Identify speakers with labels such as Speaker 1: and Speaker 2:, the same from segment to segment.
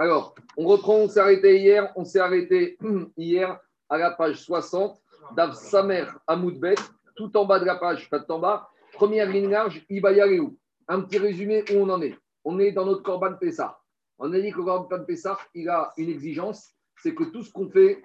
Speaker 1: Alors, on reprend, on s'est arrêté hier, on s'est arrêté hier à la page 60 d'Av Samer Amoudbet, tout en bas de la page, pas en bas. Première ligne large, Un petit résumé où on en est. On est dans notre Corban Pessah. On a dit que le Corban Pessah, il a une exigence, c'est que tout ce qu'on fait,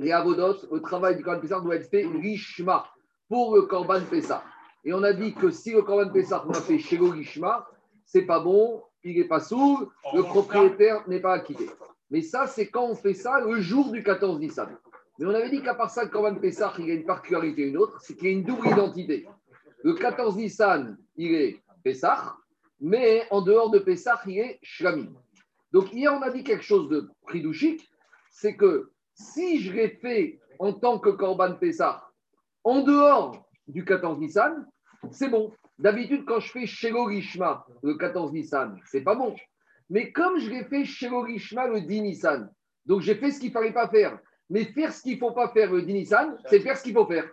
Speaker 1: les avodotes, le travail du Corban Pessah doit être fait richma pour le Corban Pessah. Et on a dit que si le Corban Pessah on a fait chez le richma, c'est pas bon, il n'est pas sourd, le propriétaire n'est pas acquitté. Mais ça, c'est quand on fait ça le jour du 14 Nissan. Mais on avait dit qu'à part ça, le Corban Pessah, il y a une particularité une autre, c'est qu'il y a une double identité. Le 14 Nissan, il est Pessah, mais en dehors de Pessah, il est Shlamim. Donc hier, on a dit quelque chose de pridouchique, c'est que si je l'ai fait en tant que Corban Pessah, en dehors du 14 Nissan, c'est bon. D'habitude, quand je fais Shelo Rishma le 14 Nissan, c'est pas bon. Mais comme je l'ai fait Shelo Rishma le 10 Nissan, donc j'ai fait ce qu'il ne fallait pas faire. Mais faire ce qu'il ne faut pas faire le 10 Nissan, c'est faire ce qu'il faut faire.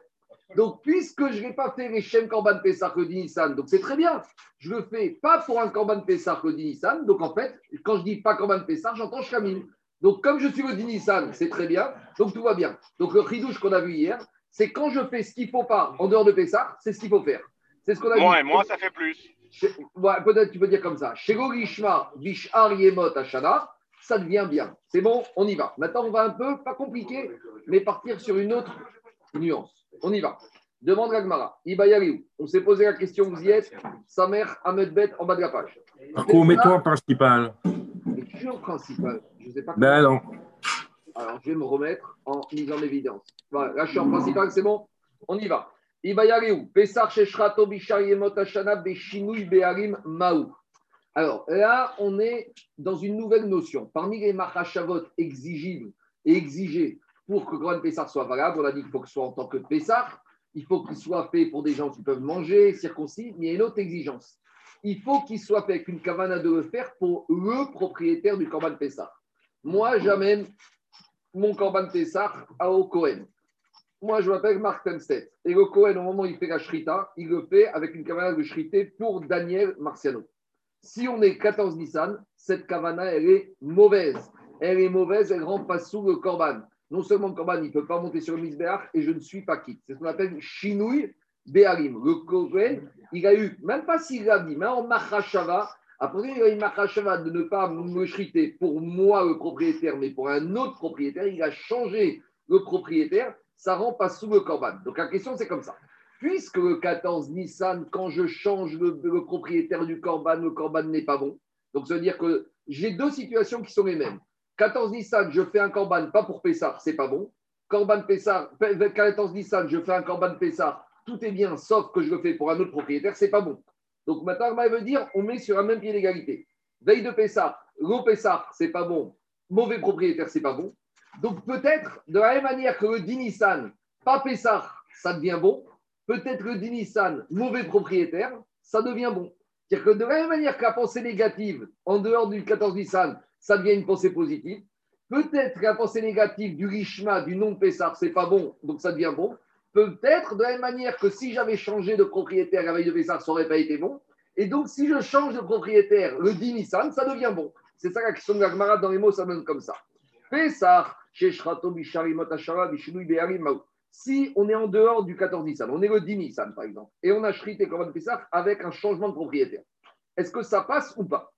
Speaker 1: Donc, puisque je n'ai pas fait les Shem Korban Pessah le 10 Nissan, donc c'est très bien. Je le fais pas pour un Korban Pessah le 10 Nissan. Donc, en fait, quand je dis pas Korban Pessah, j'entends Shkamim. Donc, comme je suis le 10 Nissan, c'est très bien. Donc, tout va bien. Donc, le ridouche qu'on a vu hier, c'est quand je fais ce qu'il ne faut pas en dehors de Pessah, c'est ce qu'il faut faire. C'est ce qu'on a
Speaker 2: moi, Moi, ça fait plus.
Speaker 1: Peut-être tu peux dire comme ça. Shego Gishma, Vishar Yemot Ashana, ça devient bien. C'est bon, on y va. Maintenant, on va un peu, pas compliqué, mais partir sur une autre nuance. On y va. Demande Gagmara. Ibayariou. On s'est posé la question, vous y êtes Sa mère, Ahmedbet, en bas de la page.
Speaker 3: Marco, mets-toi en principal.
Speaker 1: Mais je suis en principal. Je sais pas.
Speaker 3: Ben non.
Speaker 1: Alors, je vais me remettre en mise en évidence. Voilà, là, je suis en principal, c'est bon On y va. Ibayariou. Pesar Sheshrato Bishar Yemot Ashana Beshinui Beharim Maou. Alors là, on est dans une nouvelle notion. Parmi les machashavot exigibles et exigés pour que Grand Pessar soit valable, on a dit qu'il faut que ce soit en tant que Pessar, il faut qu'il soit fait pour des gens qui peuvent manger, circoncis, mais il y a une autre exigence. Il faut qu'il soit fait avec une cavana de le faire pour le propriétaire du Corban Pessar. Moi, j'amène mon Corban Pessar à au Cohen. Moi, je m'appelle Marc Temstedt. Et le Cohen, au moment où il fait la shrita, il le fait avec une cavana de shrité pour Daniel Marciano. Si on est 14 Nissan, cette cavana, elle est mauvaise. Elle est mauvaise, elle ne rentre pas sous le Corban non seulement le Corban, il ne peut pas monter sur le Misbéach et je ne suis pas quitte. C'est ce qu'on appelle Shinouï Béharim. Le Kohen, il a eu, même pas s'il a dit, mais en Machashava, après il a eu Machashava de ne pas me chriter pour moi le propriétaire, mais pour un autre propriétaire, il a changé le propriétaire, ça rend pas sous le Corban. Donc la question c'est comme ça. Puisque le 14 Nissan, quand je change le, propriétaire du Corban, le Corban n'est pas bon. Donc ça veut dire que j'ai deux situations qui sont les mêmes. 14 Nissan, je fais un Corban, pas pour Pessar, c'est pas bon. Corban Pessar, 14 Nissan, je fais un Corban Pessar, tout est bien, sauf que je le fais pour un autre propriétaire, c'est pas bon. Donc maintenant, elle veut dire, on met sur un même pied d'égalité. Veille de Pessar, l'eau Pessar, c'est pas bon. Mauvais propriétaire, c'est pas bon. Donc peut-être, de la même manière que le 10 Nissan, pas Pessar, ça devient bon. Peut-être le 10 Nissan, mauvais propriétaire, ça devient bon. C'est-à-dire que de la même manière que la pensée négative, en dehors du 14 Nissan, ça devient une pensée positive. Peut-être la pensée négative du Rishma, du non Pessar, c'est pas bon, donc ça devient bon. Peut-être de la même manière que si j'avais changé de propriétaire la veille de Pessar, ça n'aurait pas été bon. Et donc, si je change de propriétaire le 10 Nissan, ça devient bon. C'est ça la question de la dans les mots, ça donne comme ça. Si on est en dehors du 14 Nissan, on est le 10 Nissan par exemple, et on a shrité comme Pessar avec un changement de propriétaire, est-ce que ça passe ou pas?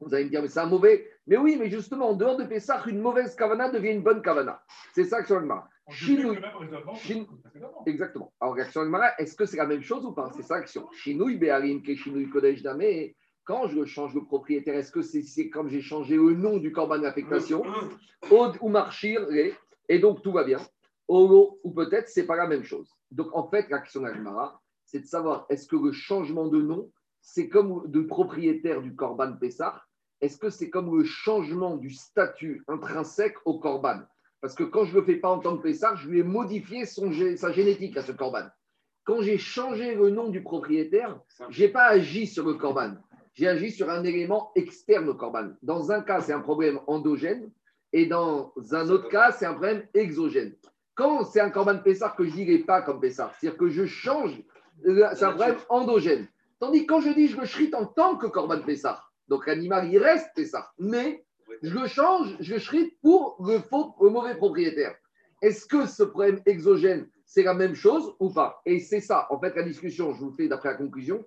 Speaker 1: Vous allez me dire, mais c'est un mauvais. Mais oui, mais justement, en dehors de Pessah, une mauvaise kavana devient une bonne kavana. C'est ça que sur le Exactement. Alors, réaction de est-ce que c'est la même chose ou pas? C'est ça l'action. Shinui Beharim, Keshinui Kodesh Dame. Quand je change de propriétaire, est-ce que c'est comme j'ai changé le nom du corban d'affectation? Od ou Marchir, et donc tout va bien. Olo, ou peut-être c'est pas la même chose. Donc en fait, l'action de c'est de savoir est-ce que le changement de nom, c'est comme de propriétaire du corban Pessah? Est-ce que c'est comme le changement du statut intrinsèque au Corban? Parce que quand je ne le fais pas en tant que Pessah, je lui ai modifié son, sa génétique à ce Corban. Quand j'ai changé le nom du propriétaire, je n'ai pas agi sur le Corban. J'ai agi sur un élément externe au Corban. Dans un cas, c'est un problème endogène et dans un autre cas, c'est un problème exogène. Quand c'est un Corban Pessah que je dirais pas comme Pessah, c'est-à-dire que je change, euh, c'est un problème endogène. Tandis que quand je dis je me shrite en tant que Corban Pessah, donc l'animal, il reste ça. Mais je le change, je shrite pour le faux, le mauvais propriétaire. Est-ce que ce problème exogène, c'est la même chose ou pas? Et c'est ça, en fait, la discussion, je vous fais d'après la conclusion.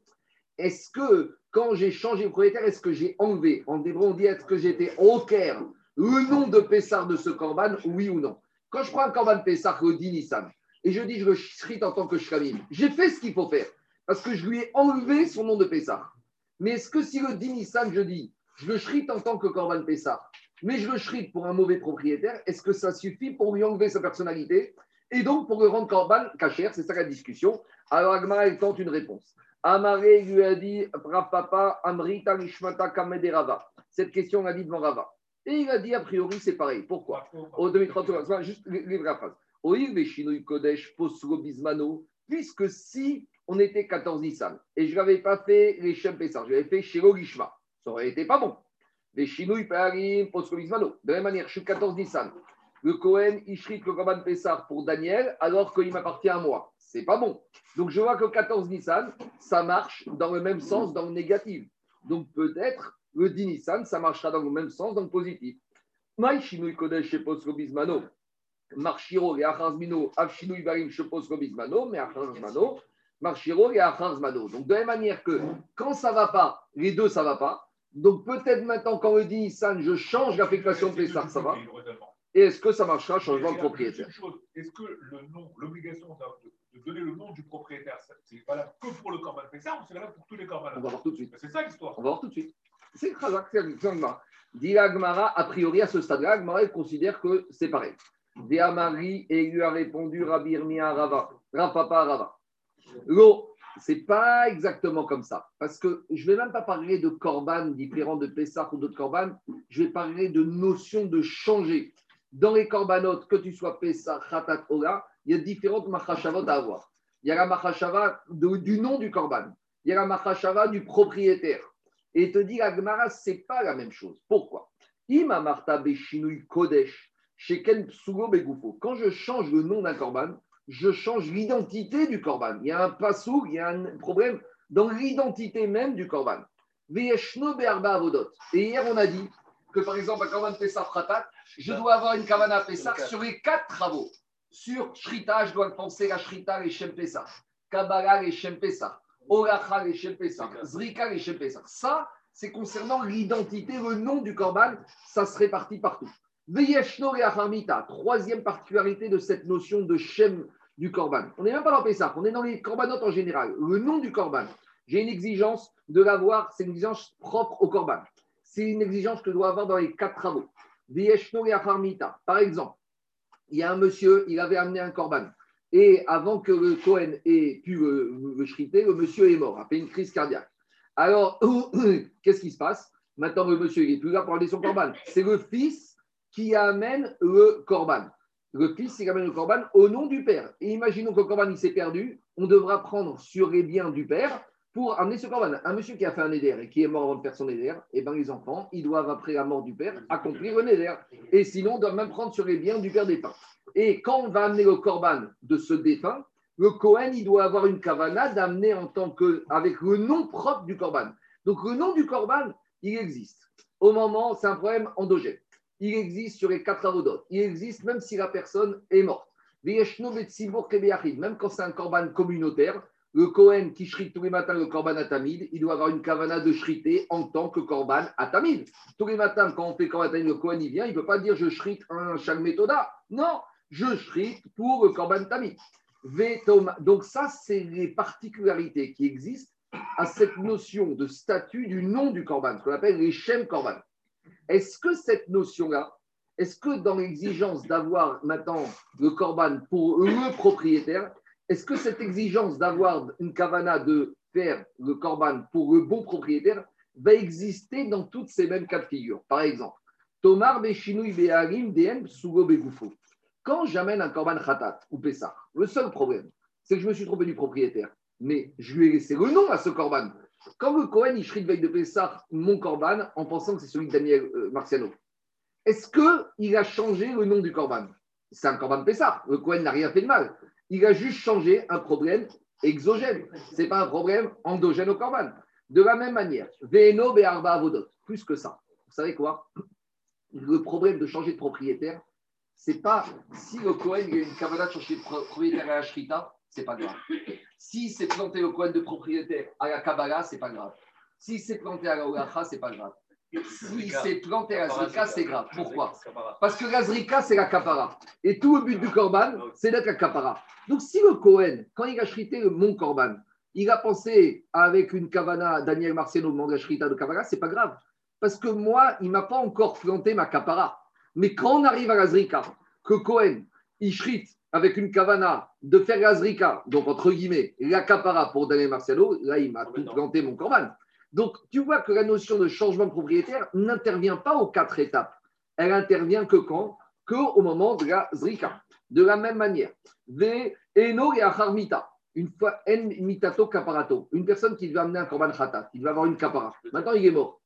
Speaker 1: Est-ce que quand j'ai changé de propriétaire, est-ce que j'ai enlevé En hébreu, dit est-ce que j'étais au Caire le nom de Pessar de ce corban, oui ou non? Quand je prends un corban Pessar, le Nissan, et je dis je le shrite en tant que shkamim, j'ai fait ce qu'il faut faire parce que je lui ai enlevé son nom de Pessar. Mais est-ce que si le Nissan, je dis je le shrite en tant que corban Pessar, mais je le shrite pour un mauvais propriétaire, est-ce que ça suffit pour lui enlever sa personnalité? Et donc pour le rendre corban cachère C'est ça la discussion. Alors Agmara, elle tente une réponse. Amaré lui a dit Papa Amrita Lishmata Kamederava. Cette question, a dit devant Rava. Et il a dit, a priori, c'est pareil. Pourquoi? Au 2030, juste livre la phrase. Kodesh Bismano, puisque si on était 14 Nissan et je n'avais pas fait les Shem je l'avais fait chez Logishma, ça aurait été pas bon. Les Shinui Parim Bismano. De la même manière, je suis 14 Nissan. Le Kohen, Ishrit, le Korban Pessar pour Daniel, alors qu'il m'appartient à moi. C'est pas bon. Donc je vois que 14 Nissan, ça marche dans le même sens, dans le négatif. Donc peut-être le Dinissan, ça marchera dans le même sens, dans le positif. Kodesh Bismano, Marchiro et Acharzmino, Avshinui Barim Sheposro Bismano, mais Acharzmano, Marchiro et Acharzmano. Donc de la même manière que quand ça ne va pas, les deux ça ne va pas. Donc peut-être maintenant, quand le Dinissan, je change l'affectation Pessar, ça va. Et est-ce que ça marchera, changement de propriétaire
Speaker 2: Est-ce que l'obligation de, donner le nom du propriétaire, c'est valable que pour le Corban Pessar ou c'est valable pour tous les Corban
Speaker 1: On va voir tout de suite.
Speaker 2: C'est ça l'histoire.
Speaker 1: On va voir tout de suite. C'est Khazak, c'est Dit Agmara, a priori à ce stade-là, Agmara considère que c'est pareil. Amari et lui a répondu Rabbi Irmia Rava, Rapapa Rava. L'eau, c'est pas exactement comme ça. Parce que je ne vais même pas parler de korban différent de Pessah ou d'autres korban. Je vais parler de notion de changer. Dans les korbanot, que tu sois Pessah, Khatat, Ola, il y a différentes machashavot à avoir. Il y a la machashava du nom du korban. Il y a la machashava du propriétaire. Et te dit, Agmara, ce n'est pas la même chose. Pourquoi? Kodesh, Quand je change le nom d'un korban, je change l'identité du korban. Il y a un passou, il y a un problème dans l'identité même du korban. Et hier, on a dit que par exemple, un korban Pessah je dois avoir une kavana Pessah sur les quatre travaux. Sur Shrita, je dois penser à Shrita et Shem Pessah, Kabbalah et Shem Pessah, Oracha et Shem Zrika et Shem Ça, c'est concernant l'identité, le nom du korban, ça se répartit partout. Veyeshno et Acharmita, troisième particularité de cette notion de Shem du korban. On n'est même pas dans Pessah, on est dans les korbanotes en général. Le nom du korban, j'ai une exigence de l'avoir, c'est une exigence propre au korban. C'est une exigence que je dois avoir dans les quatre travaux. Par exemple, il y a un monsieur, il avait amené un korban. Et avant que le Cohen ait pu le, le le monsieur est mort, a fait une crise cardiaque. Alors, qu'est-ce qui se passe? Maintenant, le monsieur, il n'est plus là pour amener son corban. C'est le fils qui amène le corban. Le fils, qui amène le corban au nom du père. Et imaginons que le corban, il s'est perdu. On devra prendre sur les biens du père pour amener ce corban. Un monsieur qui a fait un éder et qui est mort avant de faire son éder, et eh ben les enfants, ils doivent, après la mort du père, accomplir le éder. Et sinon, on doit même prendre sur les biens du père défunt. Et quand on va amener le corban de ce défunt, le Cohen, il doit avoir une kavana d'amener en tant que, avec le nom propre du korban. Donc le nom du korban, il existe. Au moment, c'est un problème endogène. Il existe sur les quatre avodotes. Il existe même si la personne est morte. Même quand c'est un korban communautaire, le Cohen qui shrite tous les matins le korban atamid, il doit avoir une kavana de shriter en tant que korban atamid. Tous les matins, quand on fait korban atamid, le Cohen il vient, il ne peut pas dire je shrite un chaque méthoda. Non, je shrite pour le korban tamid. Donc ça, c'est les particularités qui existent à cette notion de statut du nom du korban, ce qu'on appelle les shem korban. Est-ce que cette notion-là, est-ce que dans l'exigence d'avoir maintenant le korban pour le propriétaire, est-ce que cette exigence d'avoir une kavana de faire le korban pour le bon propriétaire va exister dans toutes ces mêmes cas de figure? Par exemple, Tomar Beshinui Beharim DM Sugo Begufo. Quand j'amène un Korban Khatat ou Pessah, le seul problème, c'est que je me suis trompé du propriétaire. Mais je lui ai laissé le nom à ce Korban. Quand le Cohen, il shrit veille de Pessah mon Korban en pensant que c'est celui de Daniel euh, Marciano, est-ce qu'il a changé le nom du Korban? C'est un Korban Pessah. Le Cohen n'a rien fait de mal. Il a juste changé un problème exogène. Ce n'est pas un problème endogène au Korban. De la même manière, Veno Be'arba Avodot, plus que ça. Vous savez quoi? Le problème de changer de propriétaire, c'est pas si le Cohen il a une cavana de changer de propriétaire à la Shrita, c'est pas grave. Si c'est planté le Cohen de propriétaire à la Kabbalah, c'est pas grave. Si c'est planté à la Olacha, c'est pas grave. Si c'est planté à la Zrika, c'est grave. Pourquoi Parce que la Zrika, c'est la Kapara. Et tout le but du Korban, c'est d'être la Kapara. Donc si le Cohen, quand il a shrité le mon Korban, il a pensé avec une Kavana, Daniel Marcelo, au de la Shrita de Kapara, c'est pas grave. Parce que moi, il m'a pas encore planté ma Kapara. Mais quand on arrive à la Zrika, que Cohen, il shrite avec une Kavana de faire la Zrika, donc entre guillemets, la Kapara pour Daniel Marcelo, là, il m'a tout planté mon Korban. Donc, tu vois que la notion de changement propriétaire n'intervient pas aux quatre étapes. Elle intervient que quand? Que au moment de la zrika. De la même manière, eno et acharmita. Une fois en mitato caparato. Une personne qui devait amener un korban khata, qui devait avoir une capara. Maintenant, il est mort.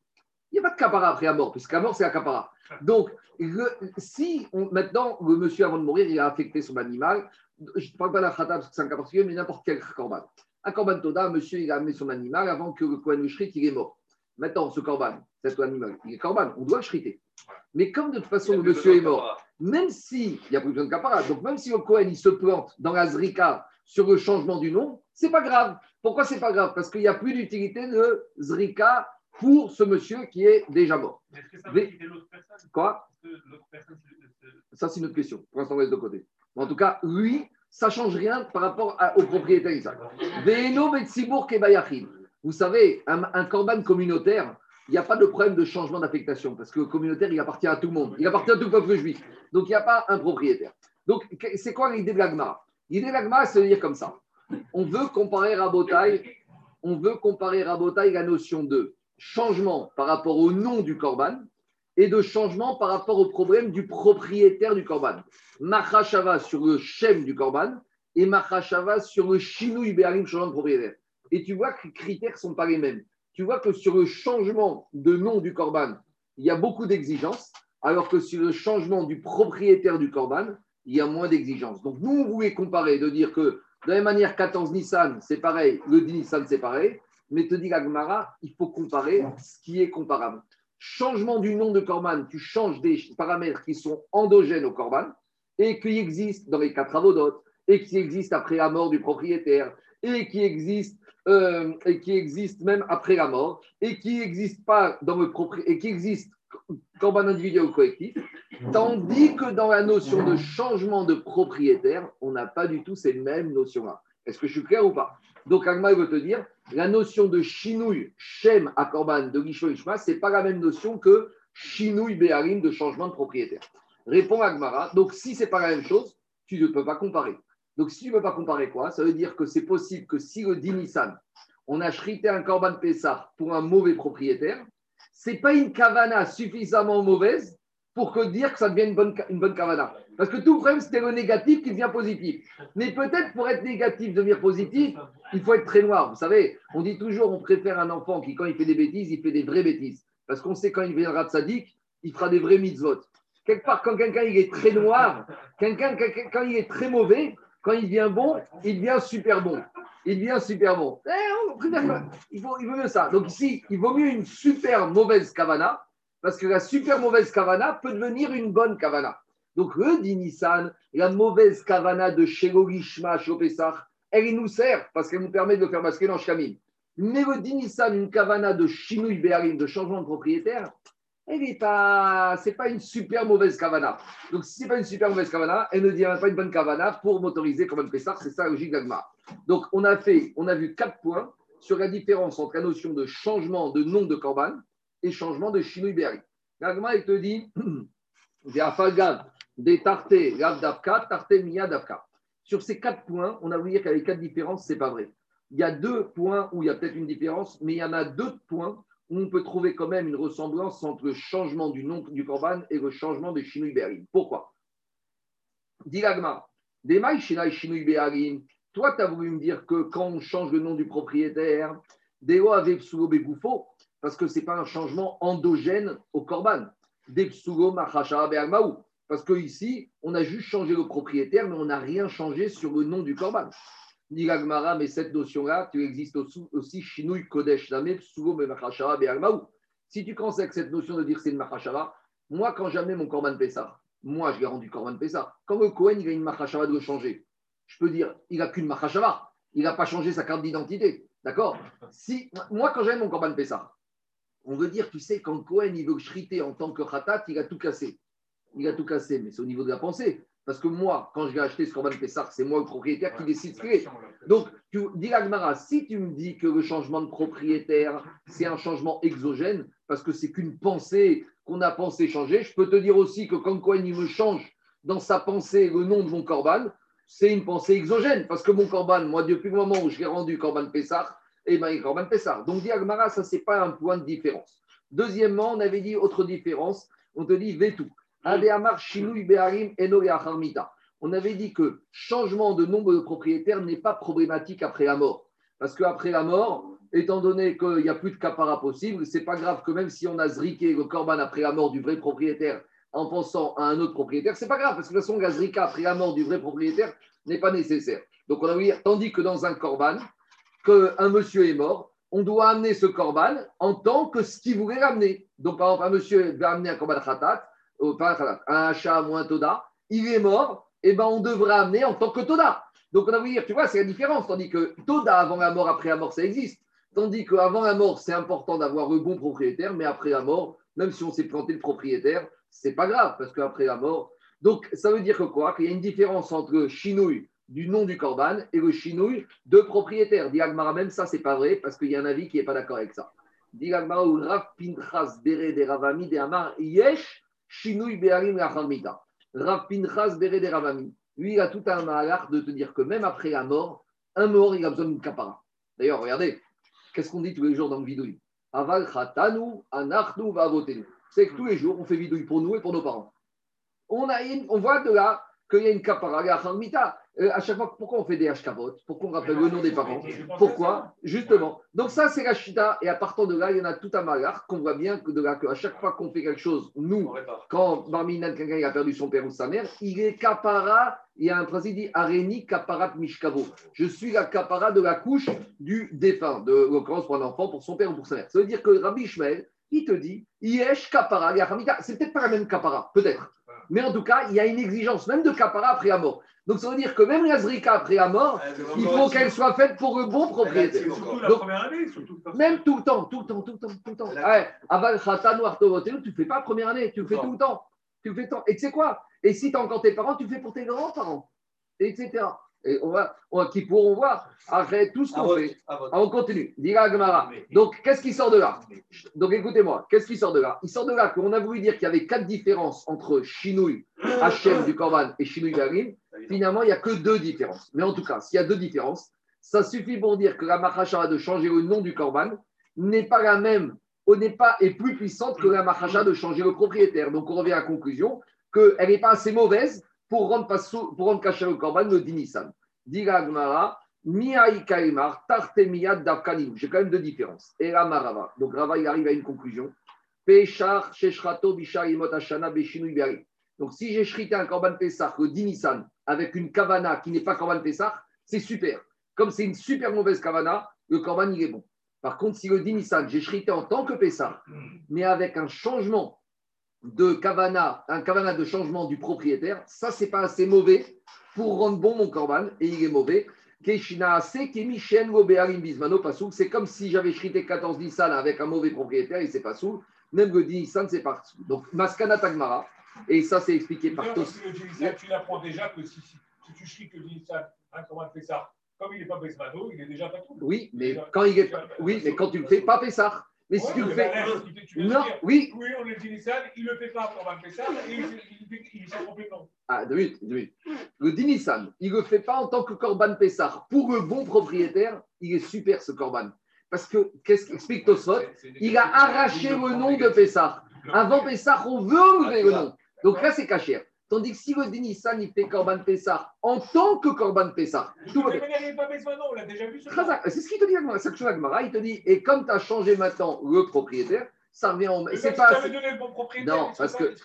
Speaker 1: Il n'y a pas de capara après la mort, puisque la mort, c'est la capara. Donc, si maintenant, le monsieur, avant de mourir, il a affecté son animal, je ne parle pas de la khata parce que c'est un cas particulier, mais n'importe quel korban. Un korban toda, monsieur, il a amené son animal avant que le Kohen le il est mort. Maintenant, ce korban, cet animal, il est korban, on doit le shriter. Mais comme de toute façon, le monsieur est mort, même s'il n'y a plus besoin de capara, donc même si le Kohen il se plante dans la zrika sur le changement du nom, c'est pas grave. Pourquoi c'est pas grave? Parce qu'il n'y a plus d'utilité de zrika pour ce monsieur qui est déjà mort.
Speaker 2: Est-ce que ça va l'autre personne?
Speaker 1: Quoi? Ça, c'est une autre question. Pour l'instant, on laisse de côté. En tout cas, lui, ça ne change rien par rapport au propriétaire Vous savez, un, corban communautaire, il n'y a pas de problème de changement d'affectation parce que le communautaire, il appartient à tout le monde. Il appartient à tout le peuple juif. Donc, il n'y a pas un propriétaire. Donc, c'est quoi l'idée de l'agma? L'idée de l'agma, c'est de dire comme ça. On veut comparer Rabotai, on veut comparer la notion de changement par rapport au nom du corban et de changement par rapport au problème du propriétaire du korban. Machashava sur le shem du korban et Machashava sur le chinou béarim changement de propriétaire. Et tu vois que les critères ne sont pas les mêmes. Tu vois que sur le changement de nom du korban, il y a beaucoup d'exigences, alors que sur le changement du propriétaire du korban, il y a moins d'exigences. Donc nous, on voulait comparer, de dire que de la même manière, 14 Nissan, c'est pareil, le 10 Nissan, c'est pareil, mais te dit la il faut comparer ce qui est comparable changement du nom de Corban, tu changes des paramètres qui sont endogènes au Corban et qui existent dans les quatre avodotes et qui existent après la mort du propriétaire et qui existent euh, et qui même après la mort et qui n'existent pas dans le et qui existent Corban individuel ou collectif, tandis que dans la notion de changement de propriétaire, on n'a pas du tout ces mêmes notions-là. Est-ce que je suis clair ou pas? Donc, Agma veut te dire, la notion de chinouille, shem à korban de Gisho Ishma, ce n'est pas la même notion que chinouille béarim de changement de propriétaire. Répond Agmara. Donc, si ce n'est pas la même chose, tu ne peux pas comparer. Donc, si tu ne peux pas comparer quoi Ça veut dire que c'est possible que si le Dinisan, on a chrité un korban Pessah pour un mauvais propriétaire, ce n'est pas une kavana suffisamment mauvaise pour que dire que ça devient une bonne, une bonne kavana. Parce que tout problème, c'était le négatif qui devient positif. Mais peut-être pour être négatif, devenir positif, il faut être très noir. Vous savez, on dit toujours, on préfère un enfant qui, quand il fait des bêtises, il fait des vraies bêtises. Parce qu'on sait quand il viendra de sadique, il fera des vrais mitzvot. Quelque part, quand quelqu'un est très noir, quand il est très mauvais, quand il devient bon, il devient super bon. Il devient super bon. Eh, il, il vaut mieux ça. Donc ici, il vaut mieux une super mauvaise kavana, parce que la super mauvaise kavana peut devenir une bonne kavana. Donc, le dit Nissan, la mauvaise kavana de Shegogishma Shopesach, elle nous sert parce qu'elle nous permet de faire basculer dans Shkamim. Mais le dit Nissan, une kavana de Shinui Be'arim, de changement de propriétaire, elle n'est pas, c'est pas une super mauvaise kavana. Donc, si ce n'est pas une super mauvaise kavana, elle ne devient pas une bonne kavana pour m'autoriser comme un Pessar, c'est ça la logique d'Agma. Donc, on a fait, on a vu quatre points sur la différence entre la notion de changement de nom de Korban et changement de Shinui Be'arim. L'Agma, il te dit, des tartés, davka, tarté, miya, davka. Sur ces quatre points, on a voulu dire qu'il y avait quatre différences, ce n'est pas vrai. Il y a deux points où il y a peut-être une différence, mais il y en a deux points où on peut trouver quand même une ressemblance entre le changement du nom du Korban et le changement de Shinui Be'arim. Pourquoi? Dilagma, Demai Shinai Shinui Be'arim, toi, tu as voulu me dire que quand on change le nom du propriétaire, Deo avec Begoufo, parce que ce n'est pas un changement endogène au Korban. Depsugo Machasha Be'almaou. Parce qu'ici, on a juste changé le propriétaire, mais on n'a rien changé sur le nom du korban. Ni mais cette notion-là, tu existe aussi Shinui Kodesh Si tu commences avec cette notion de dire c'est une Machashava, Moi, quand j'amène mon Corban Pessah, moi, je l'ai rendu Corban Pessah. Quand le Cohen, il a une Machashava de le changer, je peux dire, il n'a qu'une Machashava. Il n'a pas changé sa carte d'identité. D'accord? Si, Moi, quand j'amène mon Corban Pessah, on veut dire, tu sais, quand Cohen, il veut shriter en tant que Khatat, il a tout cassé. Il a tout cassé, mais c'est au niveau de la pensée. Parce que moi, quand je vais acheter ce Corban Pessah, c'est moi le propriétaire qui décide ce qu'il est. Donc, tu dis Agmara, si tu me dis que le changement de propriétaire, c'est un changement exogène, parce que c'est qu'une pensée qu'on a pensé changer, je peux te dire aussi que quand Cohen il me change dans sa pensée le nom de mon Corban, c'est une pensée exogène, parce que mon Corban, moi, depuis le moment où je l'ai rendu Corban Pessah, et eh bien, il est Corban Pessah. Donc, dit Agmara, ça, c'est pas un point de différence. Deuxièmement, on avait dit autre différence, on te dit Vetou. On avait dit que changement de nombre de propriétaires n'est pas problématique après la mort. Parce qu'après la mort, étant donné qu'il n'y a plus de capara possible, c'est pas grave que même si on a zriqué le corban après la mort du vrai propriétaire en pensant à un autre propriétaire, c'est pas grave, parce que de toute façon, la après la mort du vrai propriétaire n'est pas nécessaire. Donc on a vu, tandis que dans un corban, qu'un monsieur est mort, on doit amener ce corban en tant que ce qu'il voulait l'amener. Donc par exemple, un monsieur va amener un corban khatat, un chat un toda, il est mort, et eh ben on devra amener en tant que toda. Donc on a voulu dire, tu vois, c'est la différence. Tandis que toda avant la mort, après la mort, ça existe. Tandis qu'avant la mort, c'est important d'avoir le bon propriétaire, mais après la mort, même si on s'est planté le propriétaire, c'est pas grave, parce qu'après la mort. Donc ça veut dire que quoi? Qu'il y a une différence entre le chinouille du nom du corban et le chinouille de propriétaire. Diagmara, même ça, c'est pas vrai, parce qu'il y a un avis qui n'est pas d'accord avec ça. Diagmara ou Rav Pinchas Bere de Ravami de Yesh Shinui Be'arim Lacharmita. Rav Pinchas. Lui, il a tout un malach de te dire que même après la mort, un mort, il a besoin d'une capara. D'ailleurs, regardez, qu'est-ce qu'on dit tous les jours dans le vidouille Aval Khatanu, Anachnu, Vavotenu. C'est que tous les jours, on fait vidouille pour nous et pour nos parents. On, a on voit de là qu'il y a une capara, la euh, à chaque fois, pourquoi on fait des hashkavot Pourquoi on rappelle le nom des parents? Pourquoi? Justement. Donc ça, c'est la chita. Et à partir de là, il y en a tout un malheur qu'on voit bien que de là, qu'à chaque fois qu'on fait quelque chose, nous, quand Barminan, quelqu'un a perdu son père ou sa mère, il est capara. Il y a un principe dit Areni kaparat mishkavo. Je suis la capara de la couche du défunt, de l'occurrence pour un enfant, pour son père ou pour sa mère. Ça veut dire que Rabbi Ishmael, il te dit Yesh kapara, c'est peut-être pas la même kapara, peut-être. Mais en tout cas, il y a une exigence même de kapara après la mort. Donc ça veut dire que même la zrika après la mort, il faut qu'elle soit faite pour le bon propriétaire.
Speaker 2: Surtout la première année, surtout.
Speaker 1: Même tout le temps, tout le temps, tout le temps, tout le temps. Ouais, Aval khatan tu ne fais pas la première année, tu le fais tout le temps. Tu le fais tout le temps. Et tu sais quoi? Et si tu as encore tes parents, tu le fais pour tes grands-parents, etc. Et on va, on, qui pourront voir après tout ce qu'on fait. Ah, on continue. Dira Gemara. Donc, qu'est-ce qui sort de là? Donc, écoutez-moi, qu'est-ce qui sort de là? Il sort de là qu'on a voulu dire qu'il y avait quatre différences entre Chinouille, Hachem du Korban et Chinouille Garim. Finalement, il n'y a que deux différences. Mais en tout cas, s'il y a deux différences, ça suffit pour dire que la Machacha de changer le nom du Korban n'est pas la même, n'est pas est plus puissante que la Machacha de changer le propriétaire. Donc, on revient à la conclusion qu'elle n'est pas assez mauvaise pour rendre, pour rendre caché le corban le dinissan. Diga Gmara, Miaï Kaimar, Tartemiyad Davkanim. J'ai quand même deux différences. Et la Marava. Donc Rava, il arrive à une conclusion. Peshar, Sheshrato, Bishar, Imot, Ashana, Beshinu, Donc si j'ai shrité un corban Pessah, le dinissan, avec une kavana qui n'est pas corban Pessah, c'est super. Comme c'est une super mauvaise kavana, le corban, il est bon. Par contre, si le dinissan, j'ai shrité en tant que Pessah, mais avec un changement de kavana, un kavana de changement du propriétaire, ça, c'est pas assez mauvais pour rendre bon mon korban, et il est mauvais. C'est comme si j'avais chrité 14 Nissan avec un mauvais propriétaire, et c'est pas sous. Même le Nissan, c'est pas sous. Donc, Maskana Tagmara, et ça, c'est expliqué par tous.
Speaker 2: Tu l'apprends déjà que si, si, tu chrites le Nissan, hein, comment tu fais ça? Comme il n'est pas Besmano, il est déjà pas tout.
Speaker 1: Oui, mais quand il est, oui, mais quand tu le fais, pas Pessah. Mais si tu le fais. non, oui.
Speaker 2: Oui, on est Dinissan, il ne le fait pas pour Van Pessah, et il s'est complètement.
Speaker 1: Ah, deux minutes, deux minutes. Le Dinissan, il ne le fait pas en tant que Corban Pessah. Pour le bon propriétaire, il est super ce Corban. Parce que, qu'est-ce qu'explique Tosfot Il a arraché le nom de Pessah. Avant Pessah, on veut enlever le nom. Donc là, c'est caché. Tandis que si le Dinissan, il fait Corban Pessah en tant que Corban Pessah.
Speaker 2: Tout va bien. on l'a déjà vu.
Speaker 1: C'est ce qu'il te dit, il te dit, et comme tu as changé maintenant le propriétaire, ça revient en.
Speaker 2: C'est pas. Si donné le bon propriétaire,
Speaker 1: non, parce que.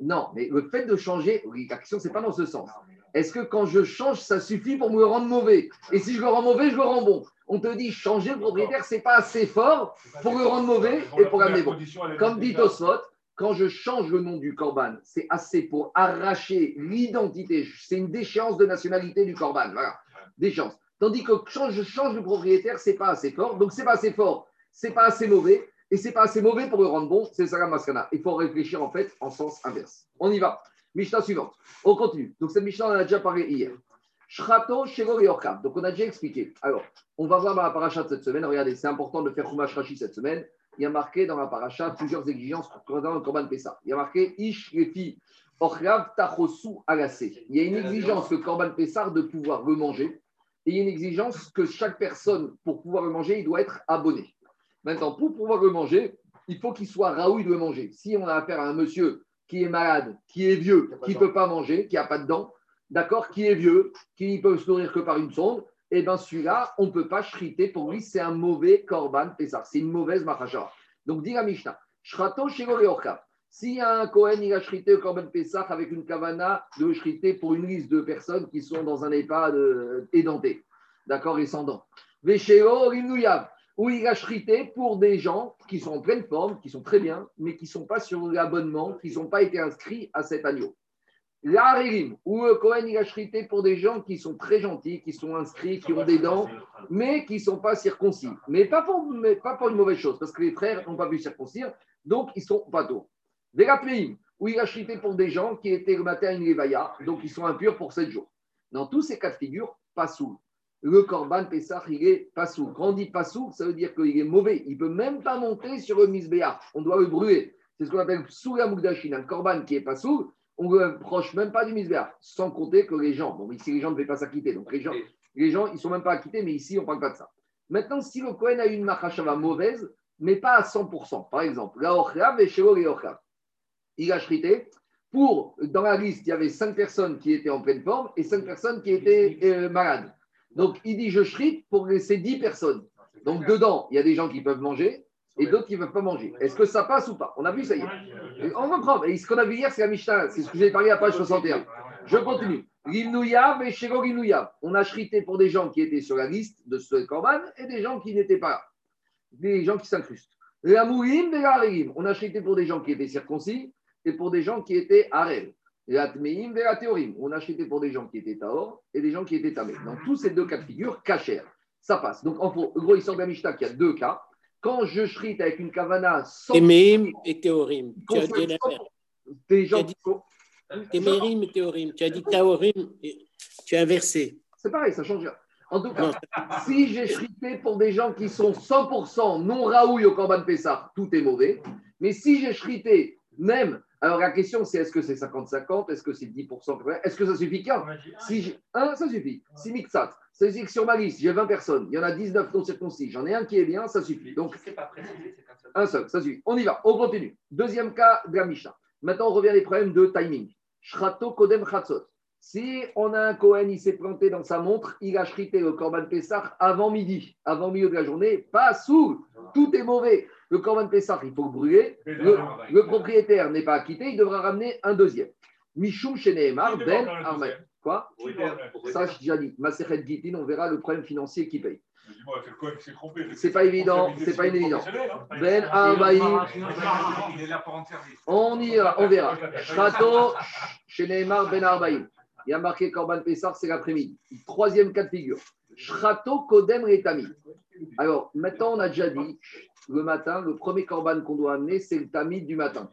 Speaker 1: Non, mais le fait de changer, oui, la question, c'est pas dans ce sens. Est-ce que quand je change, ça suffit pour me le rendre mauvais? Et si je le rends mauvais, je le rends bon. On te dit changer le propriétaire, c'est pas assez fort pour le rendre mauvais et pour l'amener bon. Comme dit Tosfot, quand je change le nom du Corban, c'est assez pour arracher l'identité. C'est une déchéance de nationalité du Corban. Voilà, déchéance. Tandis que quand je change le propriétaire, c'est pas assez fort. Donc, c'est pas assez fort, c'est pas assez mauvais. Et c'est pas assez mauvais pour le rendre bon, c'est ça la maskana. Il faut réfléchir en fait en sens inverse. On y va. Mishnah suivante. On continue. Donc cette Mishnah, on en a déjà parlé hier. Shrato, Shego et Donc on a déjà expliqué. Alors, on va voir dans la paracha cette semaine. Regardez, c'est important de faire Chumash cette semaine. Il y a marqué dans la paracha plusieurs exigences pour le Korban Pessah. Il y a marqué Ish Lefi Ochlav Tachosu Agase. Il y a une exigence que Korban Pessah de pouvoir le manger. Et il y a une exigence que chaque personne, pour pouvoir le manger, il doit être abonné. Maintenant, pour pouvoir le manger, il faut qu'il soit raoui de le manger. Si on a affaire à un monsieur qui est malade, qui est vieux, qui ne peut pas manger, qui n'a pas de dents, d'accord, qui est vieux, qui ne peut se nourrir que par une sonde, eh bien celui-là, on ne peut pas shriter. Pour lui, c'est un mauvais korban pesar. C'est une mauvaise machacha. Donc, dit la Mishnah, shrato a un Kohen, il a shrité le korban pesar avec une kavana de shriter pour une liste de personnes qui sont dans un EHPAD édenté, d'accord, et sans dents. Vesheo ou il a shrité pour des gens qui sont en pleine forme, qui sont très bien, mais qui ne sont pas sur l'abonnement, qui n'ont pas été inscrits à cet agneau. L'Arelim, ou le Cohen, il a shrité pour des gens qui sont très gentils, qui sont inscrits, qui ont des dents, mais qui ne sont pas circoncis. Mais pas, pour, pas pour une mauvaise chose, parce que les frères n'ont pas pu circoncire, donc ils sont pas tôt. Vélapleim, où il a shrité pour des gens qui étaient le matin une Levaya, donc ils sont impurs pour 7 jours. Dans tous ces cas de figure, pas sous le Corban Pessah, il est passou. Quand on dit passou, ça veut dire qu'il est mauvais. Il ne peut même pas monter sur le misbéa. On doit le brûler. C'est ce qu'on appelle la Mugdashin. Un Corban qui est passou, on ne le proche même pas du misbéa. Sans compter que les gens, bon, ici les gens ne veulent pas s'acquitter. Donc les gens, les gens ils ne sont même pas acquittés, mais ici on ne parle pas de ça. Maintenant, si le Kohen a une machashava mauvaise, mais pas à 100%, par exemple, la Orchav et Shelo il a chrité pour, dans la liste, il y avait 5 personnes qui étaient en pleine forme et 5 personnes qui étaient euh, malades. Donc, il dit je shrite pour laisser 10 personnes. Donc, dedans, il y a des gens qui peuvent manger et d'autres qui ne peuvent pas manger. Est-ce que ça passe ou pas? On a vu, ça y est. On reprend. Et ce qu'on a vu hier, c'est la Mishnah. C'est ce que j'ai parlé à page 61. Je continue. Et Shego On a shrité pour des gens qui étaient sur la liste de ce Corban et des gens qui n'étaient pas là. Des gens qui s'incrustent. La et la On a shrité pour des gens qui étaient circoncis et pour des gens qui étaient Arel. On a acheté pour des gens qui étaient Taor et des gens qui étaient Tamé. Dans tous ces deux cas de figure, Kacher, ça passe. Donc, en gros, il sort de qu'il y a deux cas. Quand je shrite avec une kavana
Speaker 4: sans. Téméim et Théorim. Tu as dit
Speaker 1: Des gens qui
Speaker 4: Témérim et Théorim. Tu as dit Taorim, tu as inversé.
Speaker 1: C'est pareil, ça change rien. En tout cas, si j'ai shrité pour des gens qui sont 100% non raouille au Corban Pessah, tout est mauvais. Mais si j'ai shrité même alors la question, c'est est-ce que c'est 50-50 Est-ce que c'est 10% Est-ce que ça suffit? Qu'un Si un, ça suffit. Si mixat, ça veut dire que sur ma liste, j'ai 20 personnes, il y en a 19 non circoncis, j'en ai un qui est bien, ça suffit. Donc, un seul, ça suffit. On y va, on continue. Deuxième cas de la Mishnah. Maintenant, on revient à les problèmes de timing. Shrato Kodem Chatzot. Si on a un Cohen, il s'est planté dans sa montre, il a shrité le Korban Pessah avant midi, avant milieu de la journée, pas sous, tout est mauvais. Le Corban Pessah, il faut le brûler. Le, propriétaire n'est pas acquitté, il devra ramener un deuxième. Michoum Sheneemar, Ben Armel. Quoi Ça, j'ai déjà dit. Maseret Gitin, on verra le problème financier qui paye. C'est pas évident, c'est pas évident. Ben Arbaï. On y va, on verra. Chateau, Sheneemar, Ben Arbaï. Il y a marqué Corban Pessar, c'est l'après-midi. Troisième cas de figure. Shrato Kodem Retami. Alors, maintenant, on a déjà dit, le matin, le premier corban qu'on doit amener, c'est le tamid du matin.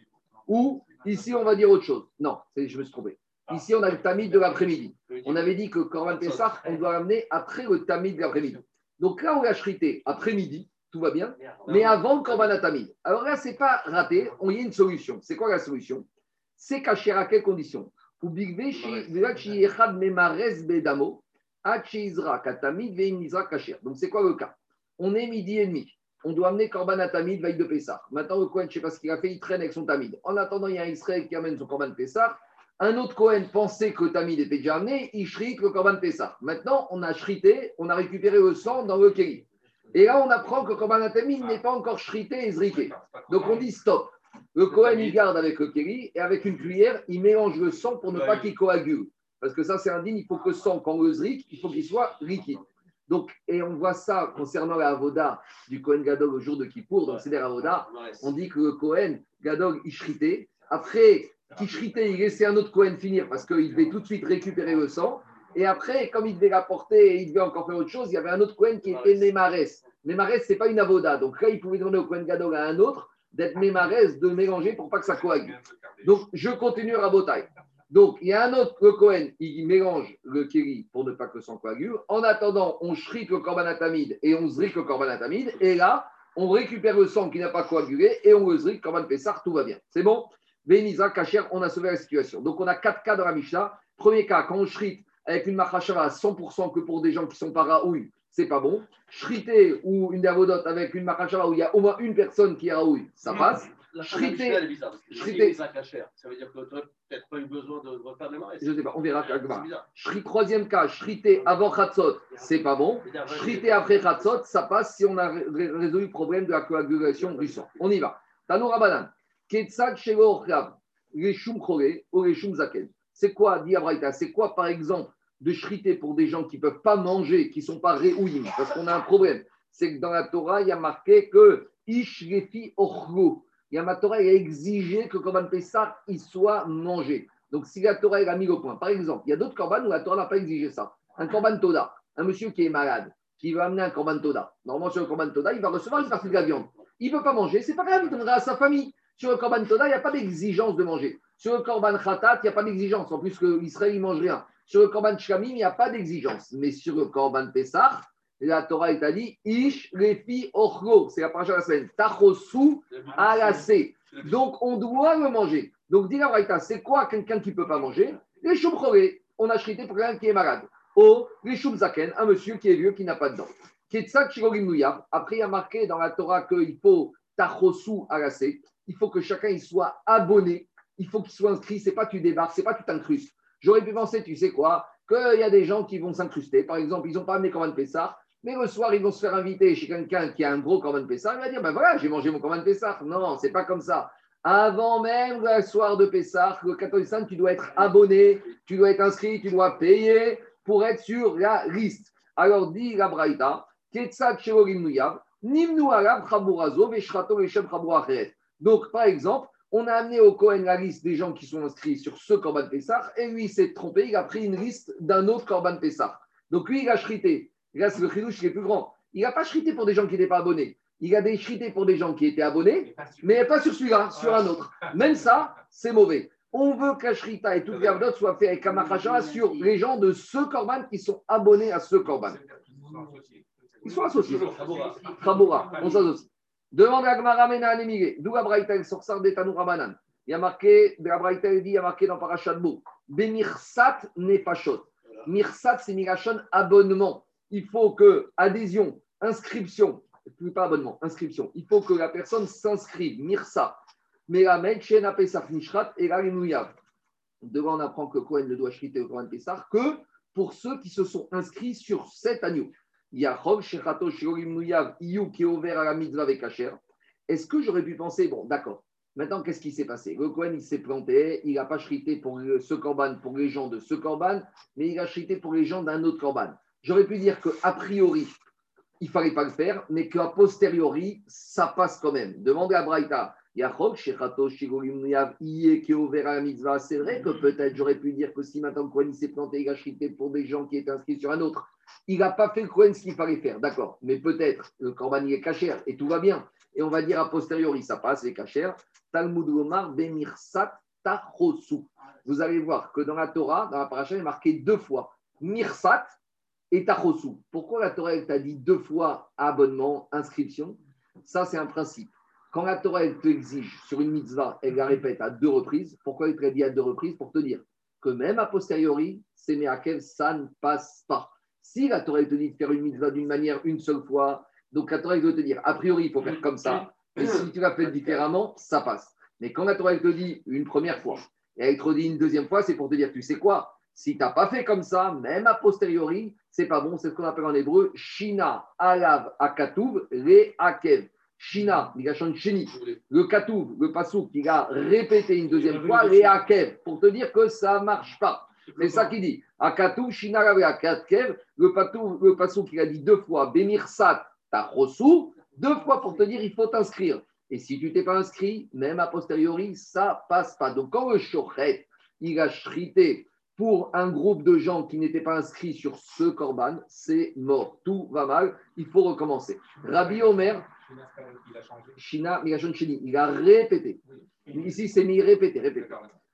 Speaker 1: Ou, ici, on va dire autre chose. Non, je me suis trompé. Ici, on a le tamid de l'après-midi. On avait dit que Corban Pessah, on doit l'amener après le tamid de l'après-midi. Donc là, on l'a chrité après-midi, tout va bien, mais avant le Corban Tamid. Alors là, ce n'est pas raté, on y a une solution. C'est quoi la solution? C'est cacher à quelles conditions Donc c'est quoi le cas? On est midi et demi on doit amener Korban à Tamid, veille de Pessah. Maintenant, le Cohen, je ne sais pas ce qu'il a fait, il traîne avec son Tamid. En attendant, il y a un Israël qui amène son Korban Pessah. Un autre Cohen pensait que le Tamid était déjà amené, il shrite le Korban Pessah. Maintenant, on a shrité, on a récupéré le sang dans le Kéli. Et là, on apprend que le Korban Tamid n'est pas encore shrité et zriqué. Donc, on dit stop. Le Cohen, il garde avec le Kéli et avec une cuillère, il mélange le sang pour ne pas qu'il coagule. Parce que ça, c'est indigne, il faut que le sang, quand on le zrique, il faut qu'il soit liquide. Donc, et on voit ça concernant la Avoda du Kohen Gadol au jour de Kippour, donc c'est Avoda. On dit que le Kohen Gadol, il shritait. Après qu'il shritait, il laissait un autre Kohen finir parce qu'il devait tout de suite récupérer le sang. Et après, comme il devait l'apporter et il devait encore faire autre chose, il y avait un autre Kohen qui était Nemares. Nemares, ce n'est pas une Avoda. Donc là, il pouvait demander au Kohen Gadol à un autre d'être Nemares, de mélanger pour pas que ça coagule. Donc, je continue à Rabotai. Donc, il y a un autre, le Cohen, il mélange le Keri pour ne pas que le sang coagule. En attendant, on shrite le corbanatamide et on zrik le corbanatamide. Et là, on récupère le sang qui n'a pas coagulé et on le zrik, corban Pessar, tout va bien. C'est bon? Benisa, Kacher, on a sauvé la situation. Donc, on a quatre cas dans la Mishnah. Premier cas, quand on shrite avec une machashava à 100% que pour des gens qui sont pas raouilles, c'est pas bon. Shrité ou une davodote avec une machashava où il y a au moins une personne qui raouille, ça passe. Shrité- Shrité-.
Speaker 5: Ça veut dire que tu peut-être pas eu besoin de refaire les mains.
Speaker 1: Je sais pas, on verra. Shri, troisième cas, shrité avant Khatsot, c'est pas bon. Shrité après Khatsot, ça passe si on a ré- résolu le problème de la coagulation du sang. On y va. Tanoura Banan. Ketsad Shelo Orchav, les Shum Chole ou Zaken. C'est quoi, dit Abraïta C'est quoi, par exemple, de shrité pour des gens qui ne peuvent pas manger, qui ne sont pas réouïm Parce qu'on a un problème. C'est que dans la Torah, il y a marqué que Ish Lefi Orgo. Il y a ma Torah, il a exigé que Korban Pessah, il soit mangé. Donc, si la Torah elle a mis le point, par exemple, il y a d'autres korban où la Torah n'a pas exigé ça. Un korban Toda, un monsieur qui est malade, qui va amener un korban Toda. Normalement, sur le korban Toda, il va recevoir une partie de la viande. Il ne peut pas manger, c'est pas grave, il donnera à sa famille. Sur le korban Toda, il n'y a pas d'exigence de manger. Sur le korban Khatat, il n'y a pas d'exigence. En plus, que Israël, il mange rien. Sur le korban Shkamim, il n'y a pas d'exigence. Mais sur le korban Pessah, la Torah, elle t'a dit Ish lefi orgo. C'est la paracha de la semaine. Tachosu alase. Donc, on doit le manger. Donc, dit la c'est quoi quelqu'un qui ne peut pas manger? Les choum choré, on a chrité pour quelqu'un qui est malade. Ou les choum zaken, un monsieur qui est vieux, qui n'a pas de dents. Ketsak. Après, il y a marqué dans la Torah qu'il faut tachosu alase. Il faut que chacun il soit abonné. Il faut qu'il soit inscrit. C'est pas tu débarques, c'est pas tu t'incrustes. J'aurais pu penser, tu sais quoi, qu'il y a des gens qui vont s'incruster. Par exemple, ils n'ont pas amené Corban Pessah, mais le soir, ils vont se faire inviter chez quelqu'un qui a un gros Corban Pessah. Il va dire, ben voilà, j'ai mangé mon Corban Pessah. Non, c'est pas comme ça. Avant même le soir de Pessah, le 14 Saint, tu dois être abonné, tu dois être inscrit, tu dois payer pour être sur la liste. Alors, dit la Braïta. Donc, par exemple, on a amené au Cohen la liste des gens qui sont inscrits sur ce Corban Pessah, et lui, il s'est trompé, il a pris une liste d'un autre Corban Pessah. Donc, lui, il a chrité. Là, c'est le chidouche qui est plus grand. Il n'a pas chrité pour des gens qui n'étaient pas abonnés. Il a des chrité pour des gens qui étaient abonnés, mais pas sur celui-là, sur un autre. Même ça, c'est mauvais. On veut que la shrita et toute soient fait avec Kamachasha sur les gens de ce Corban qui sont abonnés à ce Corban. Ils sont associés. On s'associe. Demande à Gmara Mena. D'où la Braïta, elle sort ça des Tanoura Banan. Il y a marqué, de la Braïta, dit, il y a marqué dans Parashat Bo. Bemirsat nefashot. Mirsat, c'est Mirachon abonnement. Il faut que adhésion, inscription, pas abonnement, inscription. Il faut que la personne s'inscrive. Mirsa. Mais la Melchen Pesach Nishrat et la Rimouyav. Devant, on apprend que Cohen ne doit chriter au Cohen Pessah que pour ceux qui se sont inscrits sur cet agneau. Yachov, Shechato, Shirorim Nuyav, Iyu, qui est ouvert à la mitzvah avec Kacher. Est-ce que j'aurais pu penser, bon, d'accord, maintenant qu'est-ce qui s'est passé? Le Cohen, il s'est planté, il n'a pas chrité pour ce corban, pour les gens de ce corban, mais il a chrité pour les gens d'un autre corban. J'aurais pu dire qu'a priori, il ne fallait pas le faire, mais qu'a posteriori, ça passe quand même. Demandez à Braïta. Yachov, Shechato, Shirorim Nuyav, Iye, la mitzvah. C'est vrai que peut-être j'aurais pu dire que si maintenant il s'est planté, il a chrité pour des gens qui étaient inscrits sur un autre il n'a pas fait le Cohen ce qu'il fallait faire, d'accord. Mais peut-être le Corban est cachère et tout va bien. Et on va dire a posteriori, ça passe, c'est cachère. Talmud Gomar, Bemirsat, Tachosu. Vous allez voir que dans la Torah, dans la paracha, il est marqué deux fois Mirsat et Tachosu. Pourquoi la Torah elle t'a dit deux fois abonnement, inscription? Ça, c'est un principe. Quand la Torah elle te exige sur une mitzvah, elle la répète à deux reprises. Pourquoi elle te l'a dit à deux reprises? Pour te dire que même a posteriori, c'est Meakev, ça ne passe pas. Si la Torah te dit de faire une mitzvah d'une manière une seule fois, donc la Torah veut te dire, a priori, il faut faire comme ça. Et si tu l'as fait différemment, ça passe. Mais quand la Torah te dit une première fois, et elle te dit une deuxième fois, c'est pour te dire, tu sais quoi Si tu n'as pas fait comme ça, même a posteriori, c'est pas bon. C'est ce qu'on appelle en hébreu Shina, Alav, Akatuv, Re, Akev. Shina, Sheni. Le Katouv, le Passouk, il a répété une deuxième fois, Re, Akev, pour te dire que ça ne marche pas. C'est ça qu'il dit. Akatou, Shinarave, Katkev, le patou, le passou qu'il a dit deux fois, Bemirsat, Tachosu, deux fois pour te dire il faut t'inscrire. Et si tu t'es pas inscrit, même a posteriori, ça passe pas. Donc quand le shochet, il a shrité pour un groupe de gens qui n'étaient pas inscrits sur ce korban, c'est mort. Tout va mal, il faut recommencer. Rabbi Omer,
Speaker 2: Il a changé.
Speaker 1: Shina, Migashon Shini, il a répété. Ici, c'est mis répété, répété.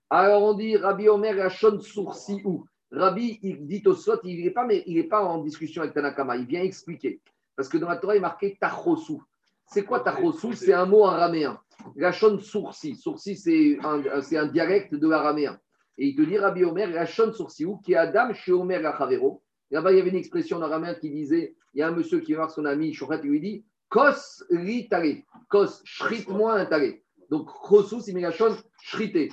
Speaker 1: Alors on dit Rabbi Omer Rachon Soursi ou Rabbi, il dit au Sot, il n'est pas, mais il est pas en discussion avec Tanakama, il vient expliquer. Parce que dans la Torah, il est marqué Tachosu. C'est quoi Tachosu C'est un mot araméen. Rachon Soursi. Soursi, c'est un, c'est un dialecte de l'araméen. Et il te dit Rabbi Omer Rachon Soursi ou qui est Adam chez Omer Rachavero. Là-bas, il y avait une expression en araméen qui disait il y a un monsieur qui voir son ami Shochet, il lui dit Kos li. Kos, shrite-moi un tare. Donc, Chosu, c'est Migashon, shrité.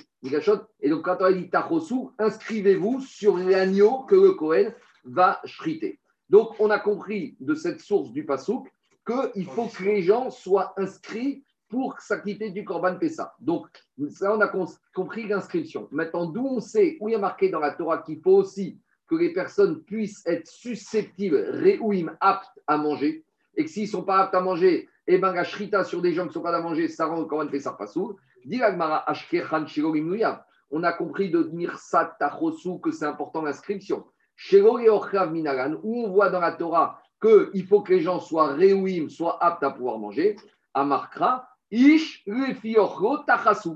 Speaker 1: Et donc, quand on a dit Tachosu, inscrivez-vous sur l'agneau que le Kohen va shriter. Donc, on a compris de cette source du Passouk qu'il faut que les gens soient inscrits pour s'acquitter du Korban Pessa. Donc, ça, on a compris l'inscription. Maintenant, d'où on sait, où il y a marqué dans la Torah qu'il faut aussi que les personnes puissent être susceptibles, réouim, aptes à manger, et que s'ils ne sont pas aptes à manger, eh ben, la shrita sur des gens qui ne sont pas à manger, ça rend Korban Pessa pas sourd. Dit. On a compris de Mirsat Tachosu que c'est important l'inscription. Minagan, où on voit dans la Torah qu'il faut que les gens soient réouim, soient aptes à pouvoir manger. Amarkra, Ish Tachasu.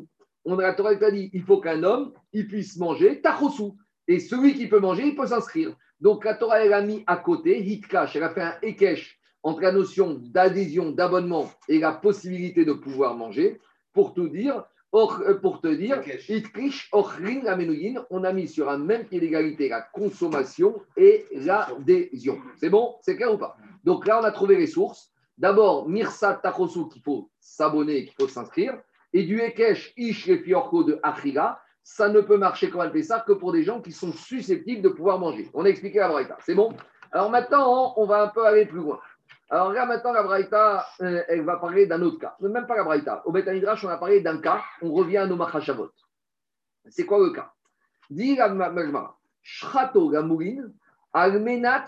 Speaker 1: On a la Torah qui a dit il faut qu'un homme il puisse manger Tachosu. Et celui qui peut manger, il peut s'inscrire. Donc la Torah, elle a mis à côté, Hitkash, elle a fait un Ekesh entre la notion d'adhésion, d'abonnement et la possibilité de pouvoir manger, pour tout dire, or- euh, pour te dire, on a mis sur un même pied d'égalité la consommation et l'adhésion. C'est bon? C'est clair ou pas? Donc là, on a trouvé les sources. D'abord, Mirsa Tachosu, qu'il faut s'abonner, qu'il faut s'inscrire. Et du Ekesh, Ish et Fiorko de Achila, ça ne peut marcher comme un Pessah que pour des gens qui sont susceptibles de pouvoir manger. On a expliqué la Braïta. C'est bon? Alors maintenant, on va un peu aller plus loin. Alors là, maintenant, la Braïta, euh, elle va parler d'un autre cas. Même pas la Braïta. Au Beth Midrash, on a parlé d'un cas. On revient à nos Machashavot. C'est quoi le cas? Dit la Magmara. Shrato Gamourin, Almenat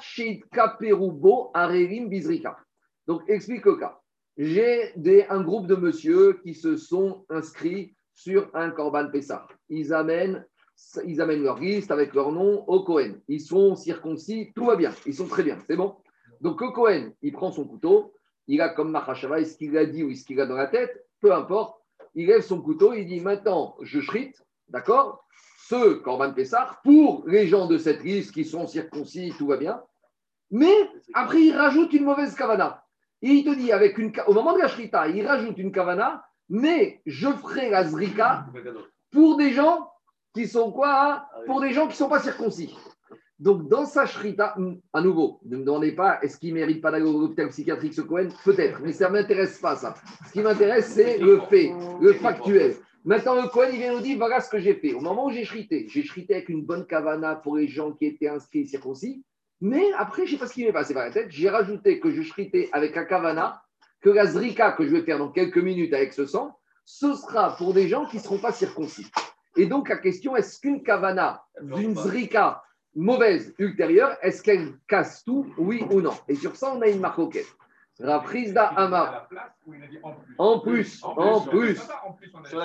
Speaker 1: Arerim Bizrika. Donc, explique le cas. J'ai un groupe de monsieur qui se sont inscrits sur un Korban Pessah. Ils amènent, ils amènent leur liste avec leur nom au Cohen. Ils sont circoncis, tout va bien. Ils sont très bien, c'est bon? Donc, Cohen, il prend son couteau, il a comme Machashava, est-ce qu'il a dit ou est-ce qu'il a dans la tête, peu importe. Il lève son couteau, il dit maintenant, je shrite, d'accord Ce Korban Pessah pour les gens de cette liste qui sont circoncis, tout va bien. Mais après, il rajoute une mauvaise kavana. Et il te dit, avec une, au moment de la shrita, il rajoute une kavana, mais je ferai la zrika pour des gens qui sont quoi hein Pour des gens qui ne sont pas circoncis. Donc, dans sa shrita, hum, à nouveau, ne me demandez pas, est-ce qu'il ne mérite pas d'aller au hôpital psychiatrique, ce Cohen Peut-être, mais ça ne m'intéresse pas, ça. Ce qui m'intéresse, c'est le fait, le factuel. Maintenant, le Cohen, il vient nous dire, voilà ce que j'ai fait. Au moment où j'ai shrité, j'ai shrité avec une bonne kavana pour les gens qui étaient inscrits circoncis, mais après, je ne sais pas ce qui m'est passé par la tête, j'ai rajouté que je shritais avec un kavana, que la zrika que je vais faire dans quelques minutes avec ce sang, ce sera pour des gens qui ne seront pas circoncis. Et donc, la question, est-ce qu'une kavana d'une zrika mauvaise ultérieure, est-ce qu'elle casse tout, oui ou non? Et sur ça, on a une marque Raprisda
Speaker 2: À
Speaker 1: Amar. En
Speaker 2: en plus.
Speaker 1: plus, en plus,
Speaker 2: en plus,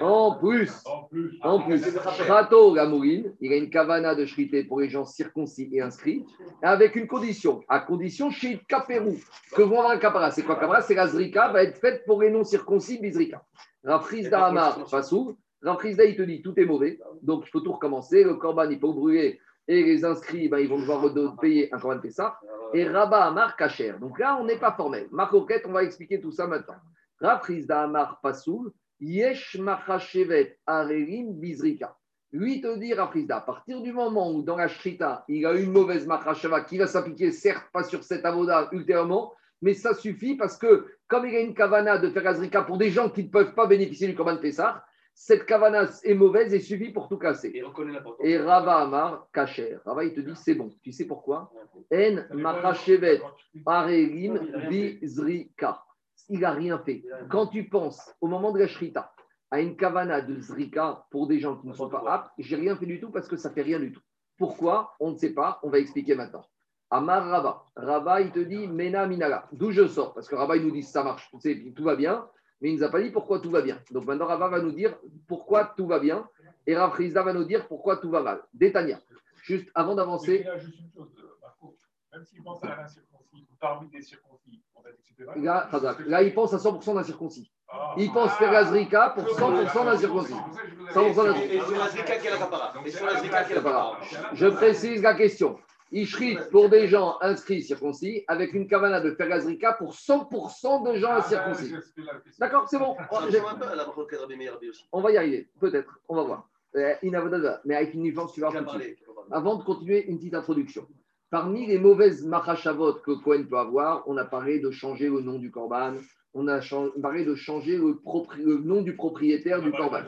Speaker 1: en plus,
Speaker 2: En plus.
Speaker 1: en plus. Rato Gamourine, il a une kavana de shrité pour les gens circoncis et inscrits, avec une condition, à condition chez Kaperou, que vont avoir un kapara. C'est quoi kapara C'est la zrika, va être faite pour les non circoncis, bizrika. Raprisda Amar, Fassou. Raprisda, il te dit tout est mauvais, donc il faut tout recommencer. Le korban, il faut brûler, et les inscrits, ben, ils vont devoir payer un korban Pessah. Et Rabat Amar Kacher. Donc là, on n'est pas formel. Marcoquette, on va expliquer tout ça maintenant. Raprisda Amar Pasoul, Yesh Machashevet Arerim Bizrika. Lui te dit, Raprisda, à partir du moment où dans la Shrita, il a une mauvaise Machashava qui va s'appliquer, certes pas sur cet avoda ultérieurement, mais ça suffit parce que comme il a une kavana de faire Azrika pour des gens qui ne peuvent pas bénéficier du Korban Pessah, cette kavana est mauvaise et suffit pour tout casser.
Speaker 5: Et
Speaker 1: Rava Amar Kacher. Rava, il te dit, c'est bon. Tu sais pourquoi? En Machashevet Arelim Bizrika. Il n'a rien fait. Quand tu penses au moment de la Shrita, à une kavana de zrika pour des gens qui ne sont pas aptes, j'ai rien fait du tout parce que ça fait rien du tout. Pourquoi? On ne sait pas, on va expliquer maintenant. Amar Rava. Rava, il te dit Mena Minala. D'où je sors? Parce que Rava, il nous dit ça marche, tout va bien, mais il ne nous a pas dit pourquoi tout va bien. Donc maintenant, Rava va nous dire pourquoi tout va bien, et Rav Rizda va nous dire pourquoi tout va mal. Détania. Juste avant d'avancer,
Speaker 2: il y a juste une chose, euh, Marco. Même s'il pense à l'incirconcis, ou parmi les circoncis,
Speaker 1: là, là, il pense à 100% d'un circoncis.
Speaker 2: Ah.
Speaker 1: Il pense faire la zrika pour 100% d'un circoncis. 100% d'un
Speaker 5: Et sur quelle sur la
Speaker 1: Je précise la question. Ishrit pour des gens inscrits circoncis, avec une kavana de faire la zrika pour 100% de gens incirconcis. D'accord, c'est bon. On va y arriver, peut-être, on va voir. Inavodada, mais avec une nuance, tu vas. Avant de continuer, une petite introduction. Parmi les mauvaises machashavot que Cohen peut avoir, on a parlé de changer le nom du korban, on a parlé de changer le, propri- le nom du propriétaire du korban.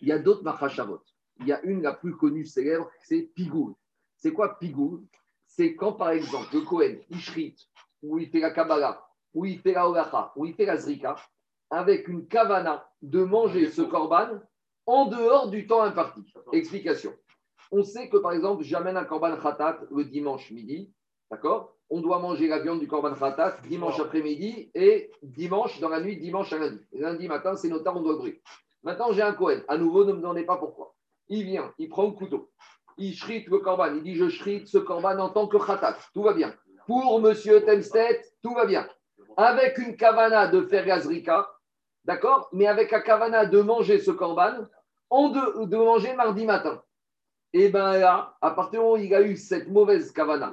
Speaker 1: Il y a d'autres machashavot. Il y a une, la plus connue, célèbre, c'est Pigoul. C'est quoi Pigoul C'est quand, par exemple, le Cohen, il shrit, ou il fait la Kabbalah, ou il fait la Olacha, ou il fait la Zrika, avec une kavana de manger ce korban en dehors du temps imparti. Explication. On sait que, par exemple, j'amène un korban khatat le dimanche midi, d'accord? On doit manger la viande du korban khatat dimanche après-midi et dimanche, dans la nuit, dimanche à lundi. Lundi matin, c'est temps, on doit brûler. Maintenant, j'ai un Cohen. À nouveau, ne me demandez pas pourquoi. Il vient, il prend le couteau, il shrite. Il dit Je shrite ce korban en tant que khatat. Tout va bien. Pour monsieur Temstedt, tout va bien. Avec une kavana de faire gazrika, d'accord Mais avec la kavana de manger ce korban, en de, manger mardi matin. Et bien là, à partir du moment où il a eu cette mauvaise kavana,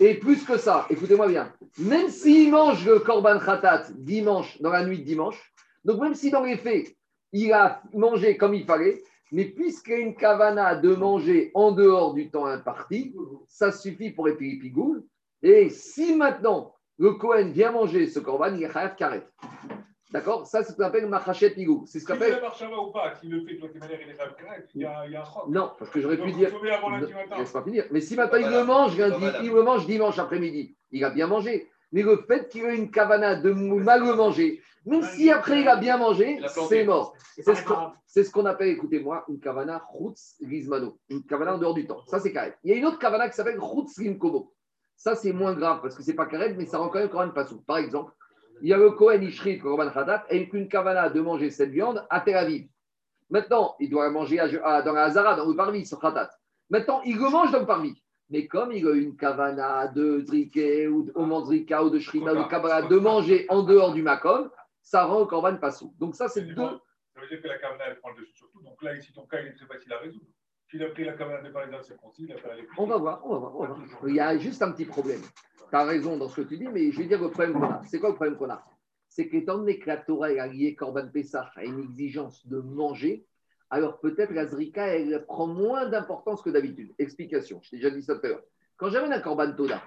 Speaker 1: et plus que ça, écoutez-moi bien, même s'il mange le korban khatat dimanche, dans la nuit de dimanche, donc même si dans les faits, il a mangé comme il fallait, mais puisqu'il y a une kavana de manger en dehors du temps imparti, ça suffit pour épiler pigoule. Et si maintenant le Cohen vient manger ce korban, il est chayav karet. D'accord? Ça, c'est ce qu'on appelle machachet pigoule. C'est ce qu'on appelle.
Speaker 2: ou pas, s'il le fait de toute manière, il est il y a il y a un choc.
Speaker 1: Non, parce que j'aurais pu dire.
Speaker 2: avant lundi matin.
Speaker 1: Laisse pas finir. Mais si maintenant il
Speaker 5: Voilà.
Speaker 1: le mange
Speaker 5: Voilà.
Speaker 1: il le mange dimanche après-midi, il a bien mangé. Mais le fait qu'il ait une kavana de mal le manger, même si après il a bien mangé, c'est mort. C'est ce qu'on- ce appelle, écoutez-moi, une kavana chutz gizmano, une kavana en dehors du temps. Ça, c'est carré. Il y a une autre kavana qui s'appelle chutz limkomo. Ça, c'est moins grave parce que c'est pas carré, mais ça rend quand même Korban Passou. Par exemple, il y a le Kohen Ishrit, Korban Khadat, et une kavana de manger cette viande à Tel Aviv. Maintenant, il doit la manger à- à- dans la Hazara, dans le parvis, sur Khatat. Maintenant, il le mange dans le parvis. Mais comme il a une kavana de Zrike ou de Omanzrika ou de Shrita ou de Kabbalah de manger en dehors du Makom, ça rend le Korban Passou. Donc, ça, c'est
Speaker 2: veut
Speaker 1: deux.
Speaker 2: Ça veut dire que la Kavana, elle prend le dessus sur tout. Donc là, ici, ton cas, il est très facile à résoudre. S'il a pris la Kavana de Paris circoncis, il a fait.
Speaker 1: On va voir, on va voir, on va voir. Il y a juste un petit problème. Tu as raison dans ce que tu dis, mais je vais dire le problème qu'on a. C'est quoi le problème qu'on a? C'est qu'étant donné que la Torah est liée Corban Pessah à une exigence de manger, alors peut-être la Zrika, elle prend moins d'importance que d'habitude. Explication, je t'ai déjà dit ça tout à l'heure. Quand j'amène un Corban Toda,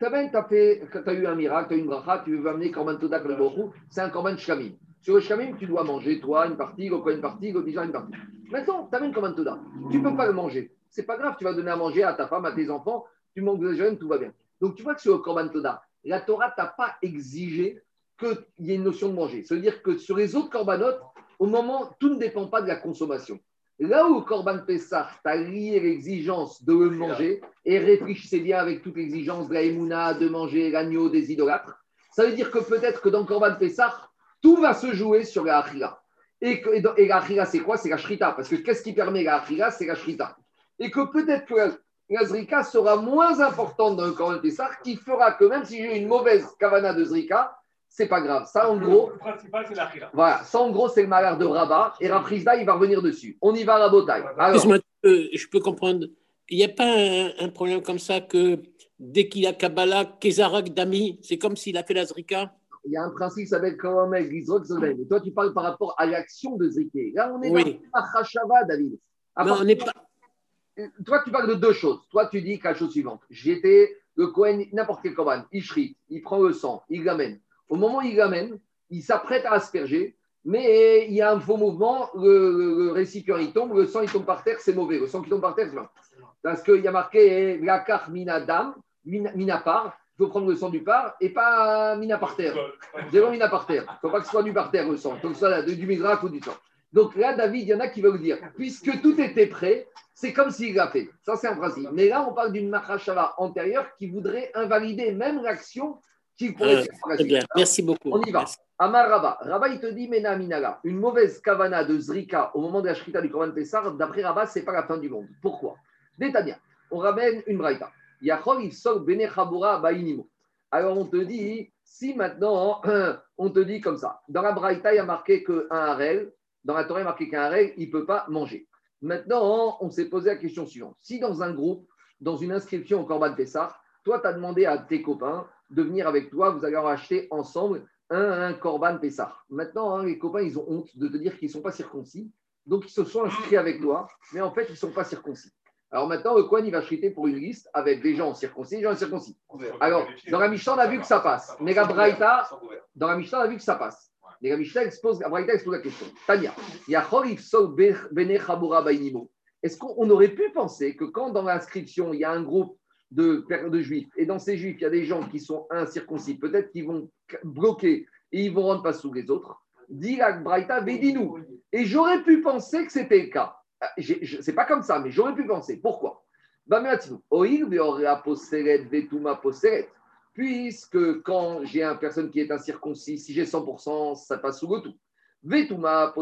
Speaker 1: tu as, eu un miracle, tu as eu une bracha, tu veux amener Corban Toda comme le c'est un Corban Shkamim. Sur le Shkamim, tu dois manger, toi, une partie, quoi une partie, déjà une partie. Maintenant, tu amènes Corban Toda, tu ne peux pas le manger. C'est pas grave, tu vas donner à manger à ta femme, à tes enfants, tu manques de jeûne, tout va bien. Donc tu vois que sur le Corban Toda, la Torah t'a pas exigé qu'il y ait une notion de manger. Ça veut dire que sur les autres corbanotes, au moment, tout ne dépend pas de la consommation. Là où Corban Pessah, tu as lié l'exigence de le manger, et réfléchissez bien avec toute l'exigence de la Emouna, de manger l'agneau des idolâtres, ça veut dire que peut-être que dans Corban Pessah, tout va se jouer sur la Achila. Et, que, et, la Achila, c'est quoi? C'est la Shrita. Parce que qu'est-ce qui permet la Achila C'est la Shrita. Et que peut-être que la, la Zrika sera moins importante dans le Corban Pessah, qui fera que même si j'ai une mauvaise kavana de Zrika, c'est pas grave. Ça, en gros,
Speaker 2: Le principal, c'est la
Speaker 1: voilà, ça en gros, c'est le malheur de Rabat. Et Raprisda, il va revenir dessus. On y va, Rabotai. Alors,
Speaker 4: Excuse-moi, euh, je peux comprendre. Il n'y a pas un, un problème comme ça que dès qu'il a Kabbalah, Kézarak Dami, c'est comme s'il a fait la Zrika?
Speaker 1: Il y a un principe qui s'appelle Kawamek, Gizrok, Zolen. Et toi, tu parles par rapport à l'action de Zriké. Là, on est
Speaker 4: Oui.
Speaker 1: dans la David. À
Speaker 4: Non,
Speaker 1: part-
Speaker 4: on n'est pas.
Speaker 1: Toi, tu parles de deux choses. Toi, tu dis la chose suivante. J'étais le Kohen, n'importe quel Korban, il shrit, il prend le sang, il l'amène. Au moment où il l'amène, il s'apprête à asperger, mais il y a un faux mouvement, le, le- le récipient il tombe, le sang il tombe par terre, c'est mauvais. Le sang qui tombe par terre, c'est mal. Parce qu'il y a marqué la carte mina dam, mina, par, il faut prendre le sang du par et pas mina par terre. Zéro mina par terre. Il ne faut pas que ce soit du par terre le sang. Que ce soit du mizrach ou du sang. Donc là, David, il y en a qui veulent dire, puisque tout était prêt, c'est comme s'il l'a fait. Ça, c'est un principe. Mais là, on parle d'une Mahashava antérieure qui voudrait invalider même l'action qui pourrait
Speaker 4: Euh, bien. Merci beaucoup.
Speaker 1: On y va. Amar Rabba. Rabba, il te dit, Mena Minala, une mauvaise kavana de Zrika au moment de la Shrita du Korban Pessar, d'après Rabba, c'est pas la fin du monde. Pourquoi? Détania, on ramène une braïta. Yachol, il sort Bene Bainimo. Alors on te dit, si maintenant, on te dit comme ça, dans la braïta, il y a marqué qu'un harel, dans la Torah, il y a marqué qu'un harel, il ne peut pas manger. Maintenant, on s'est posé la question suivante. Si dans un groupe, dans une inscription au Korban Pessar, toi, tu as demandé à tes copains de venir avec toi, vous allez en acheter ensemble un, un Korban Pessah. Maintenant, hein, les copains, ils ont honte de te dire qu'ils ne sont pas circoncis. Donc, ils se sont inscrits avec toi, mais en fait, ils ne sont pas circoncis. Alors maintenant, le Cohen, il va chriter pour une liste avec des gens circoncis des gens incirconcis. Alors, dans la Mishnah, on a vu que ça passe. Mais la Braïta, dans la Mishnah, on a vu que ça passe. Mais la Mishnah expose, la expose la question. Tania. Est-ce qu'on aurait pu penser que quand dans l'inscription, il y a un groupe de, juifs, et dans ces juifs, il y a des gens qui sont incirconcis, peut-être qu'ils vont bloquer et ils vont rendre pas sous les autres, dit la Braïta, Védinou. Et j'aurais pu penser que c'était le cas. Je- C'est pas comme ça, mais j'aurais pu penser. Pourquoi? Bah. Puisque quand j'ai une personne qui est incirconcis, si j'ai 100%, ça passe sous le tout. Vetuma.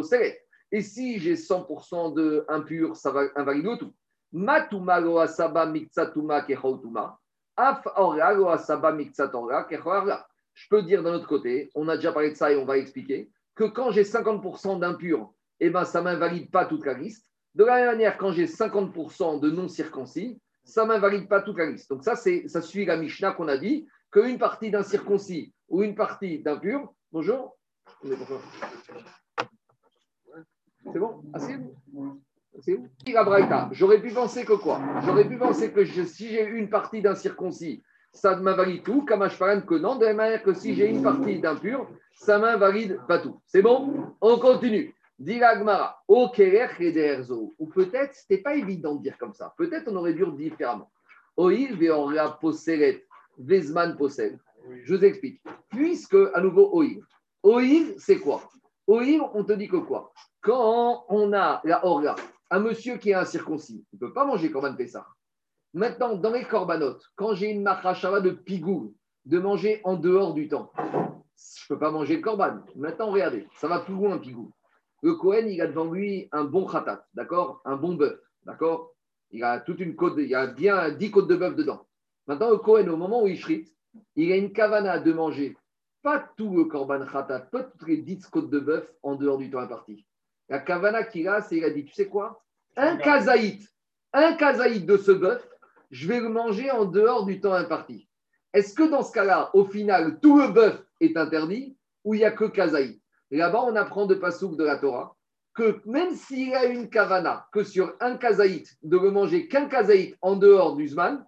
Speaker 1: Et si j'ai 100% de ça va invalider tout. Matuma lo asaba. Af ora lo asaba. Je peux dire d'un autre côté, on a déjà parlé de ça et on va expliquer, que quand j'ai 50% d'impurs, eh ben, ça ne m'invalide pas toute la liste. De la même manière, quand j'ai 50% de non-circoncis, ça ne m'invalide pas toute la liste. Donc ça, ça suit la Mishnah qu'on a dit, qu'une partie d'incirconcis ou une partie d'impur, bonjour, c'est bon? Asseyez-vous. Braïta, j'aurais pu penser que quoi J'aurais pu penser que je- si j'ai une partie d'incirconcis, ça m'invalide tout, que non, de la manière que si j'ai une partie d'impur, ça m'invalide pas tout. C'est bon On continue. Gemara, au Kerer. Ou peut-être, c'était pas évident de dire comme ça. Peut-être on aurait dû le dire différemment. Oil veoria poseret, Vezman posel. Je vous explique. Puisque, à nouveau, Oil. Oil, c'est quoi Oil, on te dit que quoi Quand on a la Orga, un monsieur qui est incirconcis, il ne peut pas manger Corban Pessah. Maintenant, dans les corbanotes, quand j'ai une machashava de pigou, de manger en dehors du temps, je ne peux pas manger le corban. Maintenant, regardez, ça va plus loin, pigou. Le Cohen, il a devant lui un bon khatat, d'accord? Un bon bœuf, d'accord? Il a toute une côte, il a bien 10 côtes de bœuf dedans. Maintenant, le Cohen, au moment où il shrite, il a une kavana de manger pas tout le korban khatat, pas toutes les 10 côtes de bœuf en dehors du temps imparti. La kavana qu'il a, c'est il a dit, tu sais quoi? Un kazaït, un kazaït de ce bœuf, je vais le manger en dehors du temps imparti. Est-ce que dans ce cas-là, au final, tout le bœuf est interdit ou il n'y a que kazaït? Là-bas, on apprend de Passouk de la Torah que même s'il y a une kavana, que sur un kazaït, de le manger qu'un kazaït en dehors du zman,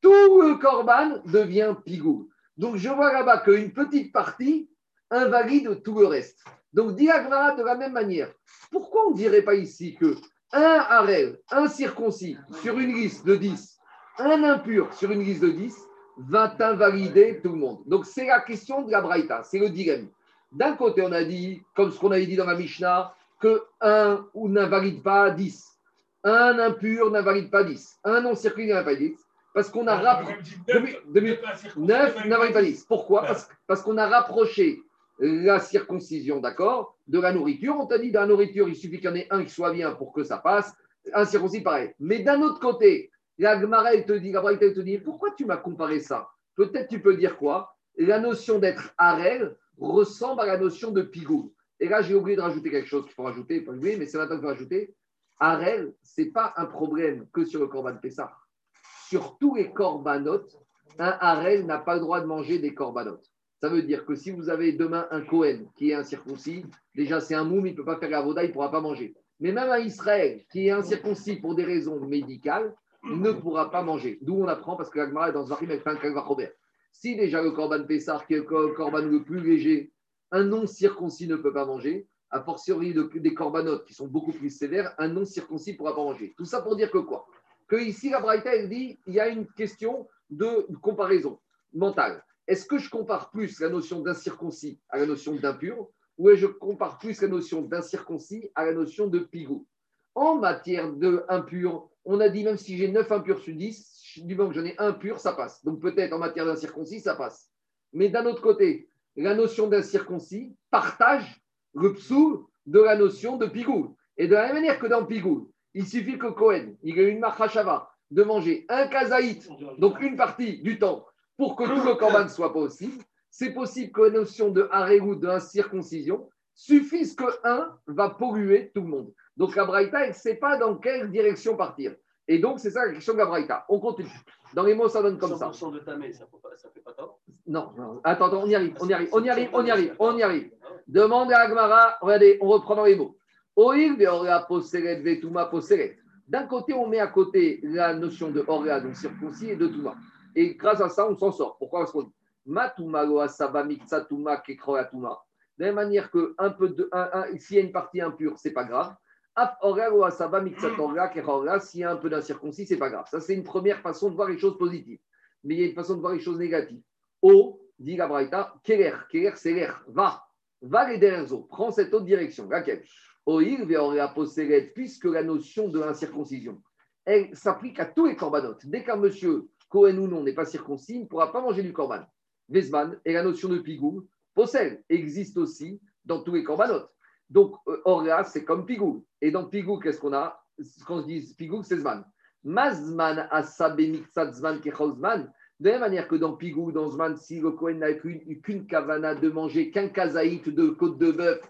Speaker 1: tout le korban devient pigou. Donc je vois là-bas qu'une petite partie invalide tout le reste. Donc dit Agmara de la même manière. Pourquoi on ne dirait pas ici que un harel, un circoncis sur une liste de 10, un impur sur une liste de 10 va invalider tout le monde? Donc c'est la question de la Braïta, c'est le dilemme. D'un côté, on a dit, comme ce qu'on avait dit dans la Mishnah, que un ou n'invalide pas 10. Un impur n'invalide pas 10. Un non-circuit n'invalide pas 10. Parce qu'on a rapproché. Deux mi- deux minutes. 9 n'invalide pas 10. Pourquoi? Parce, parce qu'on a rapproché la circoncision, d'accord, de la nourriture. On t'a dit, dans la nourriture, il suffit qu'il y en ait un qui soit bien pour que ça passe. Un circoncis, pareil. Mais d'un autre côté, la te dit, la te dit, pourquoi tu m'as comparé ça? Peut-être tu peux dire quoi? La notion d'être harel ressemble à la notion de pigou. Et là, j'ai oublié de rajouter quelque chose qu'il faut rajouter, mais c'est maintenant qu'il faut rajouter. Harel, ce n'est pas un problème que sur le Corban Pessah. Sur tous les corbanotes, un harel n'a pas le droit de manger des corbanotes. Ça veut dire que si vous avez demain un Cohen qui est incirconcis, déjà c'est un moum, il ne peut pas faire la voda, il ne pourra pas manger. Mais même un Israël qui est incirconcis pour des raisons médicales, ne pourra pas manger. D'où on apprend, parce que la Gemara est dans Zvarim, elle fait un Kalva Robert. Si déjà le Corban Pessar, qui est le Corban le plus léger, un non-circoncis ne peut pas manger, a fortiori de- des corbanotes qui sont beaucoup plus sévères, un non-circoncis ne pourra pas manger. Tout ça pour dire que quoi? Que ici, la Braïta, elle dit il y a une question de comparaison mentale. Est-ce que je compare plus la notion d'incirconcis à la notion d'impur ou est-ce que je compare plus la notion d'incirconcis à la notion de pigou? En matière de impur, on a dit même si j'ai 9 impurs sur 10, du moment que j'en ai un pur, ça passe. Donc peut-être en matière d'incirconcis, ça passe. Mais d'un autre côté, la notion d'incirconcis partage le psou de la notion de pigou. Et de la même manière que dans pigou, il suffit que Cohen, il ait une machashava de manger un kazaït, donc une partie du temps, pour que tout le korban soit possible. C'est possible que la notion de haréou, de circoncision, suffise que un va polluer tout le monde. Donc la Braïta, elle ne sait pas dans quelle direction partir. Et donc, c'est ça la question de la Braïta. On continue. Dans les mots, ça donne comme ça.
Speaker 5: 100% de tamé, ça ne fait pas tort.
Speaker 1: Non, non. Attends, attends, on y arrive, on y arrive, on y arrive, on y arrive, on y arrive. Demande à Agmara, regardez, on reprend dans les mots. D'un côté, on met à côté la notion de Orea, donc circoncis, et de Touma. Et grâce à ça, on s'en sort. Pourquoi? Parce qu'on dit Matuma loa. De la même manière que un peu de, s'il y a une partie impure, c'est pas grave. Kekroa, s'il y a un peu d'incirconcis, c'est pas grave. Ça, c'est une première façon de voir les choses positives. Mais il y a une façon de voir les choses négatives. O, dit la Braïta, Keler. Keler, c'est l'air. Va. Va les derrière Prends cette autre direction. Laquelle? Poseret, puisque la notion de l'incirconcision, elle s'applique à tous les corbanotes. Dès qu'un monsieur, Cohen ou non, n'est pas circoncis, il ne pourra pas manger du corban. Vesman et la notion de pigou, possède, existe aussi dans tous les corbanotes. Donc, euh, Orea, c'est comme pigou. Et dans pigou, qu'est-ce qu'on a? Quand on dit pigou, c'est zman. Mazman zman kecholzman. De la même manière que dans pigou, dans zman, si le Cohen n'a qu'une kavana de manger qu'un kazaït de côte de bœuf,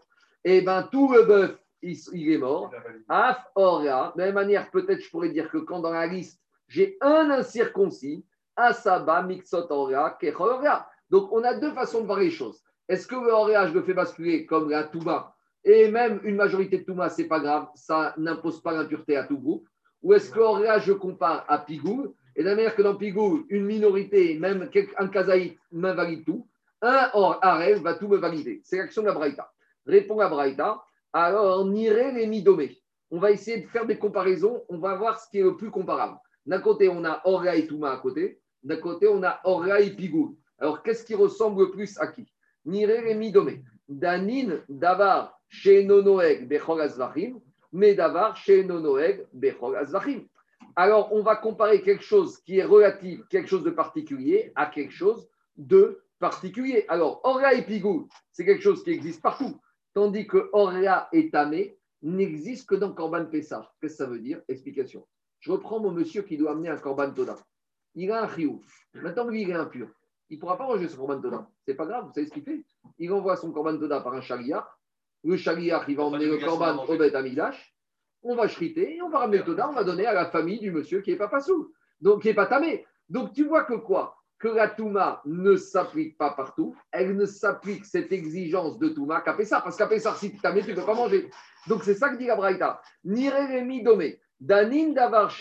Speaker 1: et bien tout le bœuf, il, il est mort. Af Orea. De la même manière, peut-être je pourrais dire que quand dans la liste, j'ai un incirconcis, Asaba, Mixot Orea, Kechol Orea. Donc on a deux façons de voir les choses. Est-ce que le je le fais basculer comme la Touma et même une majorité de Touma, c'est pas grave, ça n'impose pas l'impureté à tout groupe Ou est-ce que Orea, je compare à Pigou Et de la manière que dans Pigou, une minorité, même un Kazaït, m'invalide tout, un Arel va tout me valider. C'est l'action de la Braïta. Répond la Braïta alors on irait les midomés. On va essayer de faire des comparaisons, on va voir ce qui est le plus comparable. D'un côté, on a Orea et Touma à côté, d'un côté, on a Orea et Pigou. Alors, qu'est-ce qui ressemble le plus à qui? Nire les midomés. Danin, Davar, chez Nonoeg, Bechol Azvachim, mais Davar, chez Nonoeg, Bechol. Alors, on va comparer quelque chose qui est relatif, quelque chose de particulier, à quelque chose de particulier. Alors, Orea et Pigou, c'est quelque chose qui existe partout. Tandis que Orea et Tamé n'existent que dans Corban Pessah. Qu'est-ce que ça veut dire? Explication. Je reprends mon monsieur qui doit amener un Corban Toda. Il a un Chiyou. Maintenant, lui, il est impur. Il ne pourra pas manger son Corban Toda. C'est pas grave, vous savez ce qu'il fait? Il envoie son Corban Toda par un chariot. Le chariot, il va emmener le Corban au Beth Amidash. On va chriter et on va ramener le Toda. On va donner à la famille du monsieur qui n'est pas passou. Donc, qui n'est pas tamé. Donc, tu vois que quoi? Que la Touma ne s'applique pas partout, elle ne s'applique cette exigence de Touma qu'à Pessah, parce qu'à Pessah, si tu t'amènes, tu ne peux pas manger. Donc c'est ça que dit la Braïta. Nireremi domé, danin davar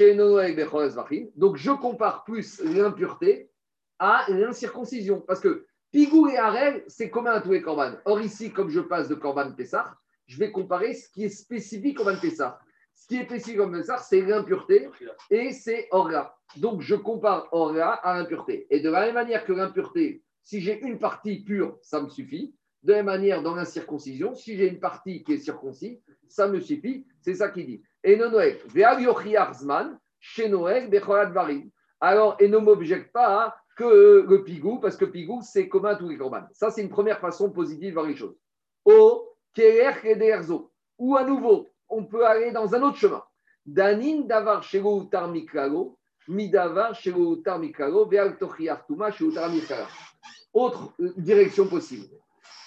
Speaker 1: Donc je compare plus l'impurité à l'incirconcision, parce que Pigou et Harel, c'est commun à tous les corbanes. Or ici, comme je passe de corban Pessah, je vais comparer ce qui est spécifique au corban Pessah. Ce qui est spécifique au Pessah, c'est l'impureté et c'est Orga. Donc, je compare Orea à l'impureté. Et de la même manière que l'impureté, si j'ai une partie pure, ça me suffit. De la même manière, dans l'incirconcision, si j'ai une partie qui est circoncis, ça me suffit. C'est ça qu'il dit. Et non chez Noël, Alors, et ne m'objecte pas que le pigou, parce que pigou, c'est commun à tous les corbanes. Ça, c'est une première façon positive de voir les choses. O, Ou à nouveau, on peut aller dans un autre chemin. Danin davar shego tarmiklalo, midavar shego tarmiklalo, veal tochiartuma shego tarmiklalo. Autre direction possible.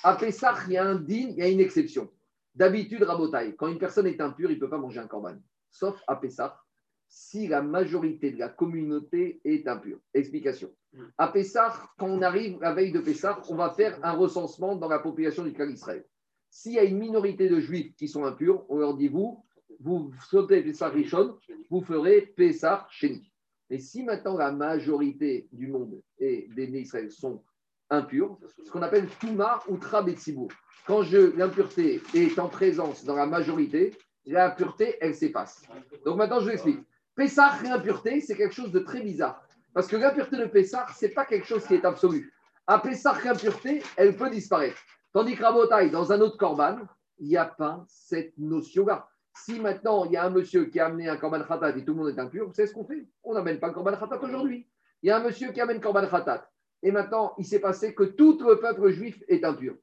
Speaker 1: À Pessah, il y a un din, il y a une exception. D'habitude, Rabotai, quand une personne est impure, il ne peut pas manger un corban. Sauf à Pessah, si la majorité de la communauté est impure. Explication. À Pessah, quand on arrive la veille de Pessah, on va faire un recensement dans la population du clan d'Israël. S'il y a une minorité de juifs qui sont impurs, on leur dit vous, vous sautez Pessah Rishon, vous ferez Pessah Sheni. Et si maintenant la majorité du monde et des Israël sont impurs, ce qu'on appelle Touma ou Trabetsibour. Quand l'impureté est en présence dans la majorité, l'impureté, elle s'efface. Donc maintenant, je vous explique. Pessah et impureté, c'est quelque chose de très bizarre. Parce que l'impureté de Pessah, ce n'est pas quelque chose qui est absolu. À Pessah, l'impureté, elle peut disparaître. Tandis que Rabotai, dans un autre Corban, il n'y a pas cette notion-là. Si maintenant il y a un monsieur qui a amené un Korban Khatat et tout le monde est impur, savez ce qu'on fait On n'amène pas le Korban Khatat aujourd'hui. Il y a un monsieur qui amène Korban Khatat et maintenant il s'est passé que tout le peuple juif est impur.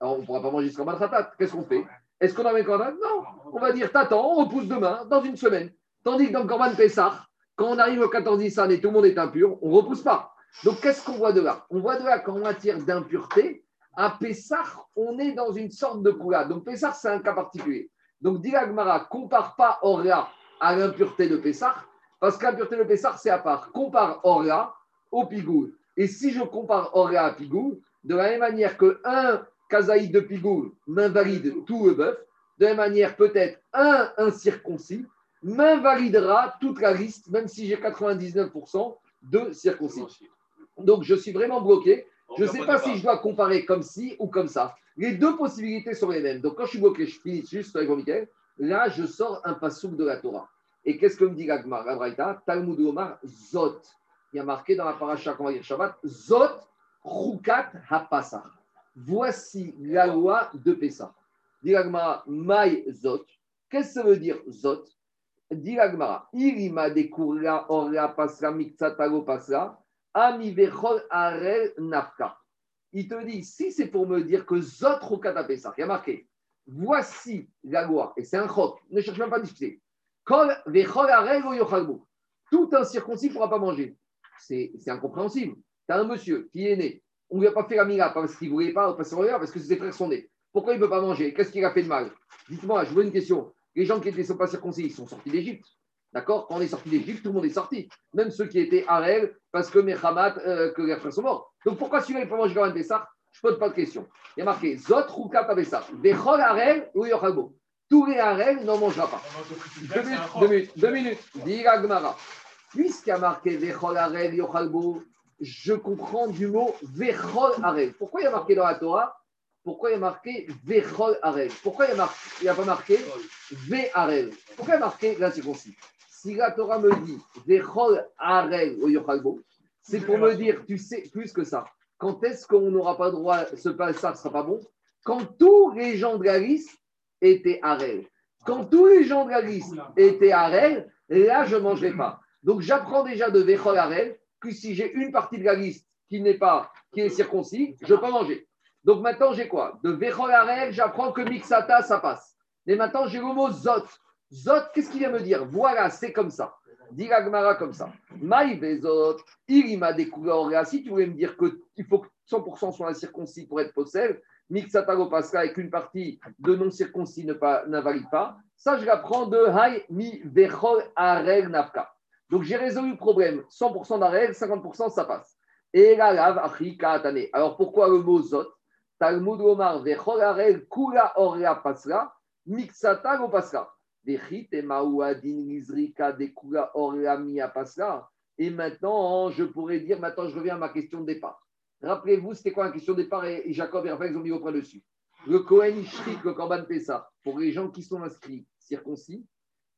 Speaker 1: Alors on ne pourra pas manger ce Korban Khatat. Qu'est-ce qu'on fait? Est-ce qu'on amène Korban Non. On va dire t'attends, on repousse demain, dans une semaine. Tandis que dans le Korban Pessah, quand on arrive au 14 Nissan et tout le monde est impur, on ne repousse pas. Donc qu'est-ce qu'on voit de là? On voit de là qu'en matière d'impureté, à Pessah, on est dans une sorte de coula. Donc Pessah, c'est un cas particulier. Donc Dilagmara, compare pas Orla à l'impureté de Pessah, parce que l'impureté de Pessah, c'est à part. Compare Orla au Pigou. Et si je compare Orla à Pigou, de la même manière que un kazaïd de Pigou m'invalide tout le bœuf, de la même manière, peut-être un incirconcis m'invalidera toute la liste, même si j'ai 99% de circoncis. Donc, je suis vraiment bloqué. Je ne sais pas si je dois comparer comme ci ou comme ça. Les deux possibilités sont les mêmes. Donc, quand je suis bloqué, je finis juste avec Michael. Là, je sors un pasouk de la Torah. Et qu'est-ce que me dit la Braïta Talmud Omar, Zot. Il y a marqué dans la paracha qu'on va dire Shabbat, Zot, Rukat HaPasach. Voici la loi de Pessah. Dit l'Agmara, Maï Zot. Qu'est-ce que ça veut dire Zot? Dit l'Agmara, Irima dekura orla pasra miktsatalo pasra, ami vechol arel nafka. Il te dit, si c'est pour me dire que Zot Rukat HaPesach, il y a marqué, voici la loi, et c'est un chok, ne cherche même pas à discuter. Tout un circoncis ne pourra pas manger. C'est incompréhensible. Tu as un monsieur qui est né, on ne lui a pas fait la mila parce qu'il ne voulait pas, parce que parce que ses frères sont nés. Pourquoi il ne peut pas manger? Qu'est-ce qu'il a fait de mal? Dites-moi, je vous une question. Les gens qui ne sont pas circoncis, ils sont sortis d'Égypte. D'accord? Quand on est sorti d'Égypte, tout le monde est sorti. Même ceux qui étaient Harel, parce que Mechamat, euh, que les frères sont morts. Donc pourquoi celui-là, il peut manger Garan Pessah? Je ne pose pas de question. Il y a marqué Zot Rukat Pessah. Vechol Harel ou Yochalbo. Tous les Harel n'en mangera pas. Deux minutes, deux minutes, deux minutes. Gemara. Puisqu'il y a marqué Vechol Harel Yochalbo, je comprends du mot Vechol Harel. Pourquoi il y a marqué dans la Torah? Pourquoi il y a marqué Vechol Harel Pourquoi il n'y a, pas marqué Ve Harel Pourquoi il y a marqué la circoncis Si la Torah me dit Vechol ou Yochalbo, c'est pour me dire, tu sais, plus que ça. Quand est-ce qu'on n'aura pas le droit, ce ça ne sera pas bon? Quand tous les gens de la liste étaient Harel. Quand tous les gens de la liste étaient Harel, là, je ne mangerai pas. Donc, j'apprends déjà de Vechol que si j'ai une partie de la liste qui n'est pas, qui est circoncis, je ne peux pas manger. Donc maintenant, j'ai quoi? De Vechol j'apprends que Mixata, ça passe. Et maintenant, j'ai le mot Zot. Zot, qu'est-ce qu'il vient me dire? Voilà, c'est comme ça. Dit comme ça. Maï Vezot, Irima découvert Si tu voulais me dire qu'il faut que 100% soit un circoncis pour être possède, Mixata passera et qu'une partie de non-circoncis n'invalide pas, ça je l'apprends de Hay mi Vechol Harel Nafka. Donc j'ai résolu le problème. 100% d'arrêt, 50% ça passe. Et la lave kaatane. Alors pourquoi le mot zot? Talmud Omar vechol arel kula orea pasra mixata go pasra. Vechit et maouadin lizrika de kula orea mia pasra. Et maintenant, je pourrais dire, maintenant je reviens à ma question de départ. Rappelez-vous, c'était quoi la question de départ? Et Jacob et Raphaël ont mis au point dessus. Le Kohen le Korban Pessah, pour les gens qui sont inscrits circoncis,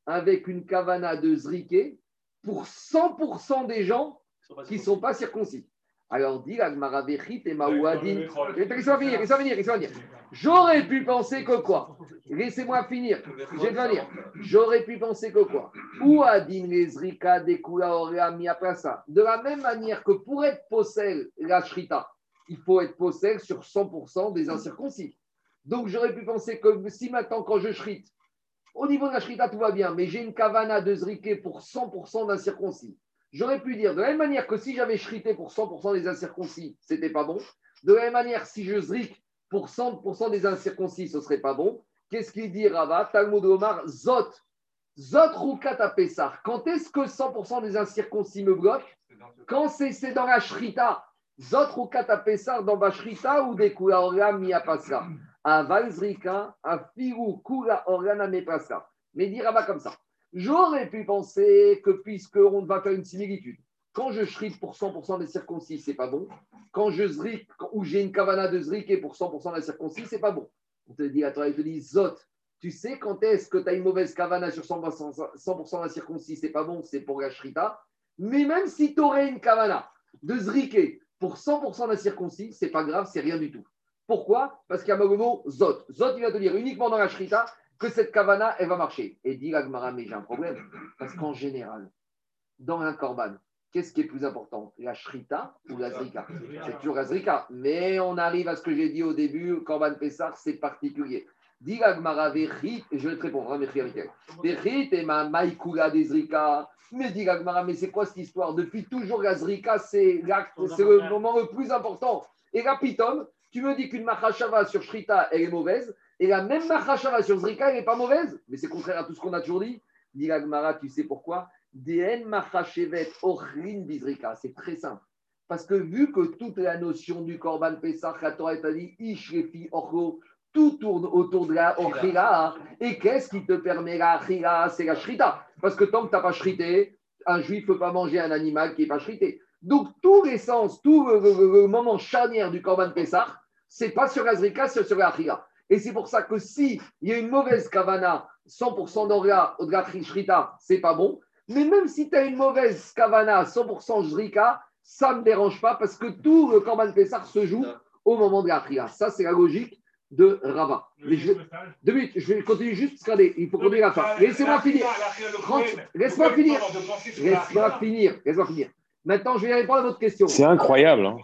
Speaker 1: avec une kavana de zriké, pour 100% des gens qui ne sont pas circoncis. Alors, dit l'Agmara Vechit et Maouadin. Laissez-moi finir, laissez-moi finir, laissez-moi finir. J'aurais pu penser que quoi? Laissez-moi finir. Je vais venir. J'aurais pu penser que quoi? Ou Adin Ezrika de Kula Orea Miaplasa. De la même manière que pour être possède la Shrita, il faut être possède sur 100% des incirconcis. Donc, j'aurais pu penser que si maintenant, quand je shrite, au niveau de la shrita, tout va bien, mais j'ai une kavana de zriké pour 100% d'incirconcis. J'aurais pu dire, de la même manière que si j'avais shrité pour 100% des incirconcis, c'était pas bon. De la même manière, si je zrik pour 100% des incirconcis, ce serait pas bon. Qu'est-ce qu'il dit Rava? Talmud Omar, Zot. Zot Rukat à Pessah. Quand est-ce que 100% des incirconcis me bloquent? Quand c'est dans la shrita. Zot Rukat à Pessah dans la shrita ou des kula mi à Valzrika, à Firu kula organa me Passa. Mais dit Rava comme ça. J'aurais pu penser que puisqu'on va faire une similitude, quand je shrite pour 100% des circoncis, c'est pas bon. Quand je zrik, ou j'ai une kavana de zriké pour 100% des circoncis, c'est pas bon. On te dit, la Torah, il te dit, Zot, tu sais quand est-ce que tu as une mauvaise kavana sur 100%, 100% d'un circoncis, c'est pas bon, c'est pour la shrita. Mais même si tu aurais une kavana de zriké pour 100% d'un circoncis, c'est pas grave, c'est rien du tout. Pourquoi? Parce qu'il y a le mot Zot. Zot, il va te dire uniquement dans la Shrita que cette Kavana, elle va marcher. Et dit l'Agmara, mais j'ai un problème. Parce qu'en général, dans un Korban, qu'est-ce qui est plus important? La Shrita ou la Zrika? C'est toujours la Zrika. Mais on arrive à ce que j'ai dit au début, Korban Pessar, c'est particulier. Dit et je vais te répondre, hein, Vechit et ma Maïkula des Zrika. Mais dit l'Agmara, mais c'est quoi cette histoire? Depuis toujours, la Zrika, c'est le moment le plus important. Et là, Pitom, tu me dis qu'une Machashava sur Shrita, elle est mauvaise, et la même Machashava sur Zrika, elle n'est pas mauvaise Mais c'est contraire à tout ce qu'on a toujours dit. Dit l'Agmara, tu sais pourquoi? DN Machashevet Ochlin Bizrika. C'est très simple. Parce que vu que toute la notion du Korban Pesach, la Torah t'a dit Ishrefi Ochlo, tout tourne autour de la Ochila. Et qu'est-ce qui te permet la Ochila C'est la Shrita. Parce que tant que tu n'as pas shrité, un juif ne peut pas manger un animal qui n'est pas shrité. Donc, tout l'essence, tout le, moment charnière du Korban Pessah, c'est pas sur la Zrika, c'est sur la Achila. Et c'est pour ça que si il y a une mauvaise kavana, 100% d'orga, de la shrita, c'est pas bon. Mais même si tu as une mauvaise kavana, 100% Zrika, ça ne me dérange pas parce que tout le Korban Pessah se joue au moment de la Achila. Ça, c'est la logique de Rava. Mais je, deux minutes, je vais continuer juste parce qu'allez, il faut ait la fin. Laissez-moi finir. Laisse-moi finir. Laisse-moi finir. Laisse-moi finir. Maintenant, je vais répondre à votre question.
Speaker 6: C'est incroyable. Hein.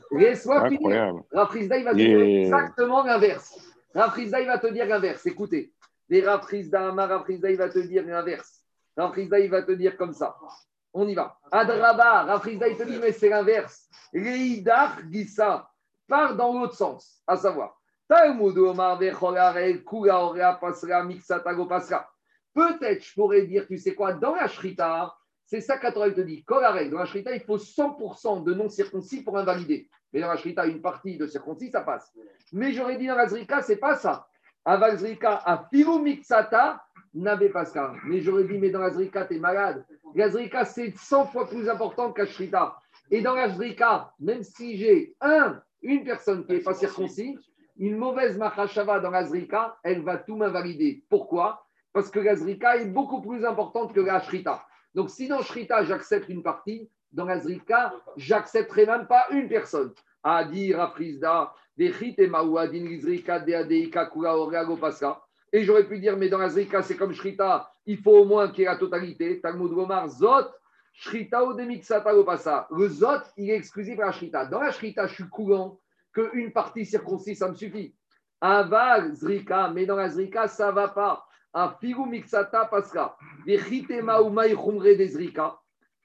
Speaker 6: Incroyable.
Speaker 1: Rafrizda, il va te dire exactement l'inverse. Rafrizda, il va te dire l'inverse. Écoutez, les Rafrizda, Amar Rafrizda, il va te dire l'inverse. Rafrizda, il va te dire comme ça. On y va. Adraba, Rafrizda, il te dit, mais c'est l'inverse. Leidar Gissa part dans l'autre sens, à savoir. Peut-être, je pourrais dire, tu sais quoi, dans la Shrita, c'est ça qu'à Torah il te dit. Kolarek, dans la Shrita, il faut 100% de non-circoncis pour invalider. Mais dans la Shrita, une partie de circoncis, ça passe. Mais j'aurais dit dans la Zrika, c'est pas ça. Aval Zrika, à Filu Mixata, n'avait pas ça. Mais j'aurais dit, mais dans la Zrika, t'es malade. La Zrika, c'est 100 fois plus important la Shrita. Et dans la Zrika, même si j'ai un, une personne qui n'est pas circoncis, une mauvaise Mahashava dans la Zrika, elle va tout m'invalider. Pourquoi? Parce que la Zrika est beaucoup plus importante que la Shrita. Donc, si dans Shrita, j'accepte une partie, dans la Zrika, j'accepterai même pas une personne. À Frisda, Dechit et Maouadin, Zrika, Deadeika, Kula, Oreago, Pasca. Et j'aurais pu dire, mais dans la Zrika, c'est comme Shrita, il faut au moins qu'il y ait la totalité. Talmud Gomar, Zot, Shrita ou Demixata, Passa. Le Zot, il est exclusif à la Shrita. Dans la Shrita, je suis courant qu'une partie circoncise, ça me suffit. Aval, Zrika, mais dans la Zrika, ça ne va pas.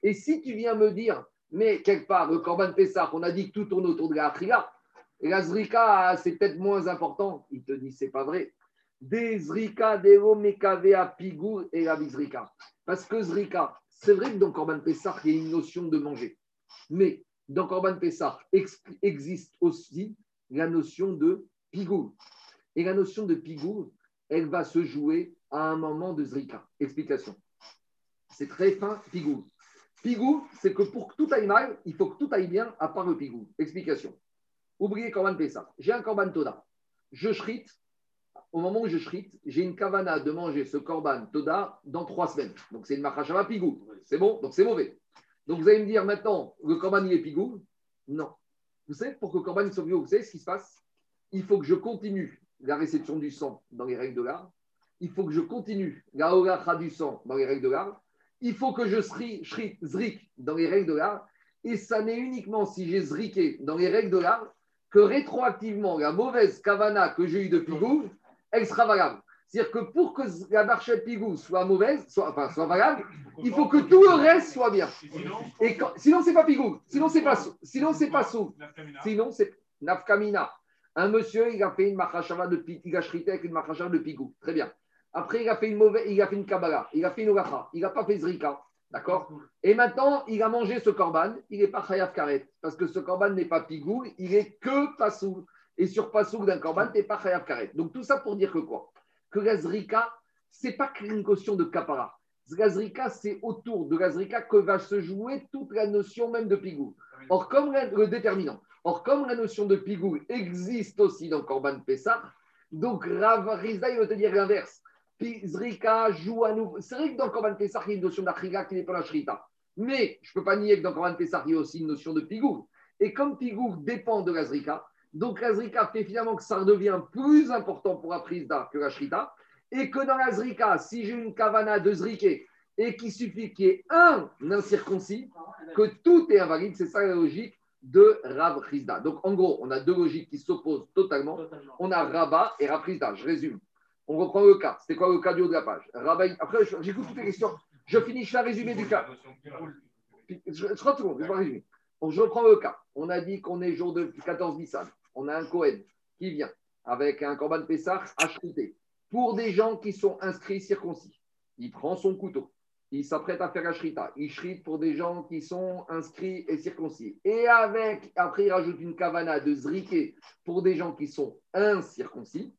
Speaker 1: Et si tu viens me dire, mais quelque part, le Korban Pessah, on a dit que tout tourne autour de la Akhila, et la Zrika, c'est peut-être moins important. Il te dit, c'est pas vrai. Des Zrika, des Omekave à Pigou et la. Parce que Zrika, c'est vrai que dans Korban Pessah, il y a une notion de manger. Mais dans Korban Pessah ex- existe aussi la notion de Pigou. Et la notion de Pigou, elle va se jouer à un moment de Zrika. Explication. C'est très fin, Pigou. Pigou, c'est que pour que tout aille mal, il faut que tout aille bien, à part le Pigou. Explication. Oubliez Korban Pessah. J'ai un Korban Toda. Je shrite. Au moment où je shrite, j'ai une kavana de manger ce Korban Toda dans trois semaines. Donc c'est une Machashava Pigou. C'est bon? Donc c'est mauvais. Donc vous allez me dire maintenant, le Korban il est Pigou? Non. Vous savez, pour que le Korban il soit Pigou, vous savez ce qui se passe? Il faut que je continue la réception du sang dans les règles de l'art. Il faut que je continue la holacha du sang dans les règles de l'art. Il faut que je shri- zrik dans les règles de l'art. Et ça n'est uniquement si j'ai zriké dans les règles de l'art que rétroactivement, la mauvaise kavana que j'ai eue de Pigou, elle sera valable. C'est-à-dire que pour que la marchette Pigou soit mauvaise, soit, enfin, soit valable, il faut que tout le reste soit bien. Et quand- sinon, pas Pigou. Sinon, c'est pas. Sinon, c'est pas sou. Sinon, c'est Nafkamina. Un monsieur, il a fait une machashava de pi- il a shrité avec une machashava de pigou. Très bien. Après, il a fait une mauvaise, il a fait une kabbalah, il a fait une olacha, il n'a pas fait zrika. D'accord? Et maintenant, il a mangé ce korban, il n'est pas chayav karet. Parce que ce korban n'est pas pigou, il est que pasoul. Et sur pasoul d'un korban, tu n'es pas chayav karet. Donc tout ça pour dire que quoi? Que la zrika, c'est pas qu'une question de kapara. Zrika, c'est autour de zrika que va se jouer toute la notion même de pigou. Or, comme la- le déterminant, or, comme la notion de pigou existe aussi dans Korban Pessah, donc Rav Rizda, il veut te dire l'inverse. Pi- Zrika joue à nouveau. C'est vrai que dans Korban Pessah, il y a une notion d'Achriga qui n'est pas la Shrita. Mais je ne peux pas nier que dans Korban Pessah, il y a aussi une notion de pigou. Et comme pigou dépend de la Zrika, Donc la Zrika fait finalement que ça devient plus important pour la prise d'art que la Shrita. Et que dans la Zrika, si j'ai une kavana de Zriké et qu'il suffit qu'il y ait un incirconcis, que tout est invalide, c'est ça la logique de Rav Rizda. Donc en gros, on a deux logiques qui s'opposent totalement. On a Rabat et Rav Rizda. Je résume. On reprend le cas. C'était quoi le cas du haut de la page Après, j'écoute toutes les questions. Je finis, un résumé du cas. Je, je, 30 secondes, je vais résumer. Je reprends le cas. On a dit qu'on est jour de 14 Nissan. On a un Cohen qui vient avec un Corban Pessah acheté pour des gens qui sont inscrits circoncis. Il prend son couteau. Il s'apprête à faire la shrita. Il shrite pour des gens qui sont inscrits et circoncis. Et avec, après, il rajoute une kavana de zriké pour des gens qui sont incirconcis.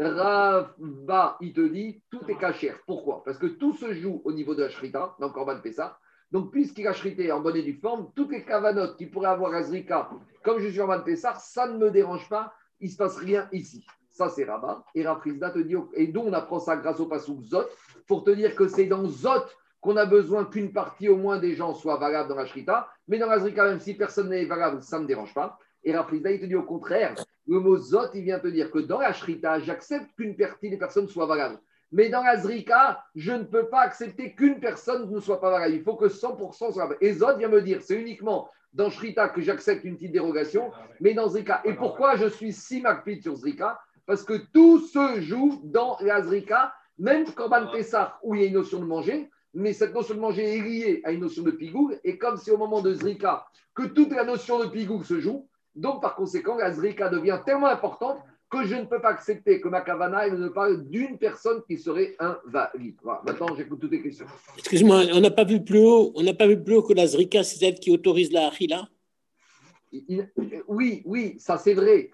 Speaker 1: Rava, il te dit, tout est cachère. Pourquoi? Parce que tout se joue au niveau de la shrita, dans Corban Pessah. Donc, puisqu'il a shrité en bonne et due forme, toutes les kavanotes qu'il pourrait avoir à Zrika, comme je suis en Corban Pessah, ça ne me dérange pas. Il ne se passe rien ici. Ça, c'est Rabat. Et Rafrizda te dit, et d'où on apprend ça grâce au Passouk Zot, pour te dire que c'est dans Zot qu'on a besoin qu'une partie au moins des gens soit valable dans la Shrita. Mais dans la Zrika, même si personne n'est valable, ça ne me dérange pas. Et Rafrizda, il te dit au contraire, le mot Zot, il vient te dire que dans la Shrita, j'accepte qu'une partie des personnes soit valable. Mais dans la Zrika, je ne peux pas accepter qu'une personne ne soit pas valable. Il faut que 100% soit valable. Et Zot vient me dire, c'est uniquement dans Shrita que j'accepte une petite dérogation, mais dans Zrika. Et pourquoi je suis si macpide sur Zrika? Parce que tout se joue dans la Zrika, même Korban Pessah, où il y a une notion de manger, mais cette notion de manger est liée à une notion de pigou. Et comme c'est au moment de Zrika que toute la notion de pigou se joue, donc par conséquent, la Zrika devient tellement importante que je ne peux pas accepter que ma kavana elle ne parle d'une personne qui serait invalide. Voilà. Maintenant, j'écoute toutes les questions.
Speaker 4: Excuse-moi, on n'a pas vu plus haut, on n'a pas vu plus haut que la Zrika, c'est elle qui autorise la Achila.
Speaker 1: Il- il- oui, oui, ça c'est vrai.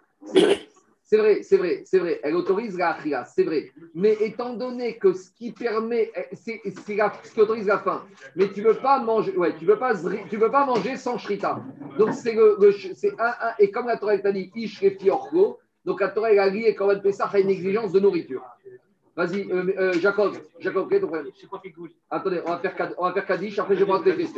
Speaker 1: C'est vrai. C'est vrai, c'est vrai. Elle autorise la achila, c'est vrai. Mais étant donné que ce qui permet, c'est ce qui autorise la faim. Mais tu ne veux pas manger, ouais, tu veux pas, tu veux pas manger sans shrita. Donc c'est le, le- c'est un, un, et comme la Torah t'a dit, ish refi orgo, donc la Torah a lié quand même Pessah à une exigence de nourriture. Vas-y, euh, euh, Jacob, Jacob, quel est ton problème? Attendez, on va faire, on va faire Kaddish, après je vais prendre tes questions.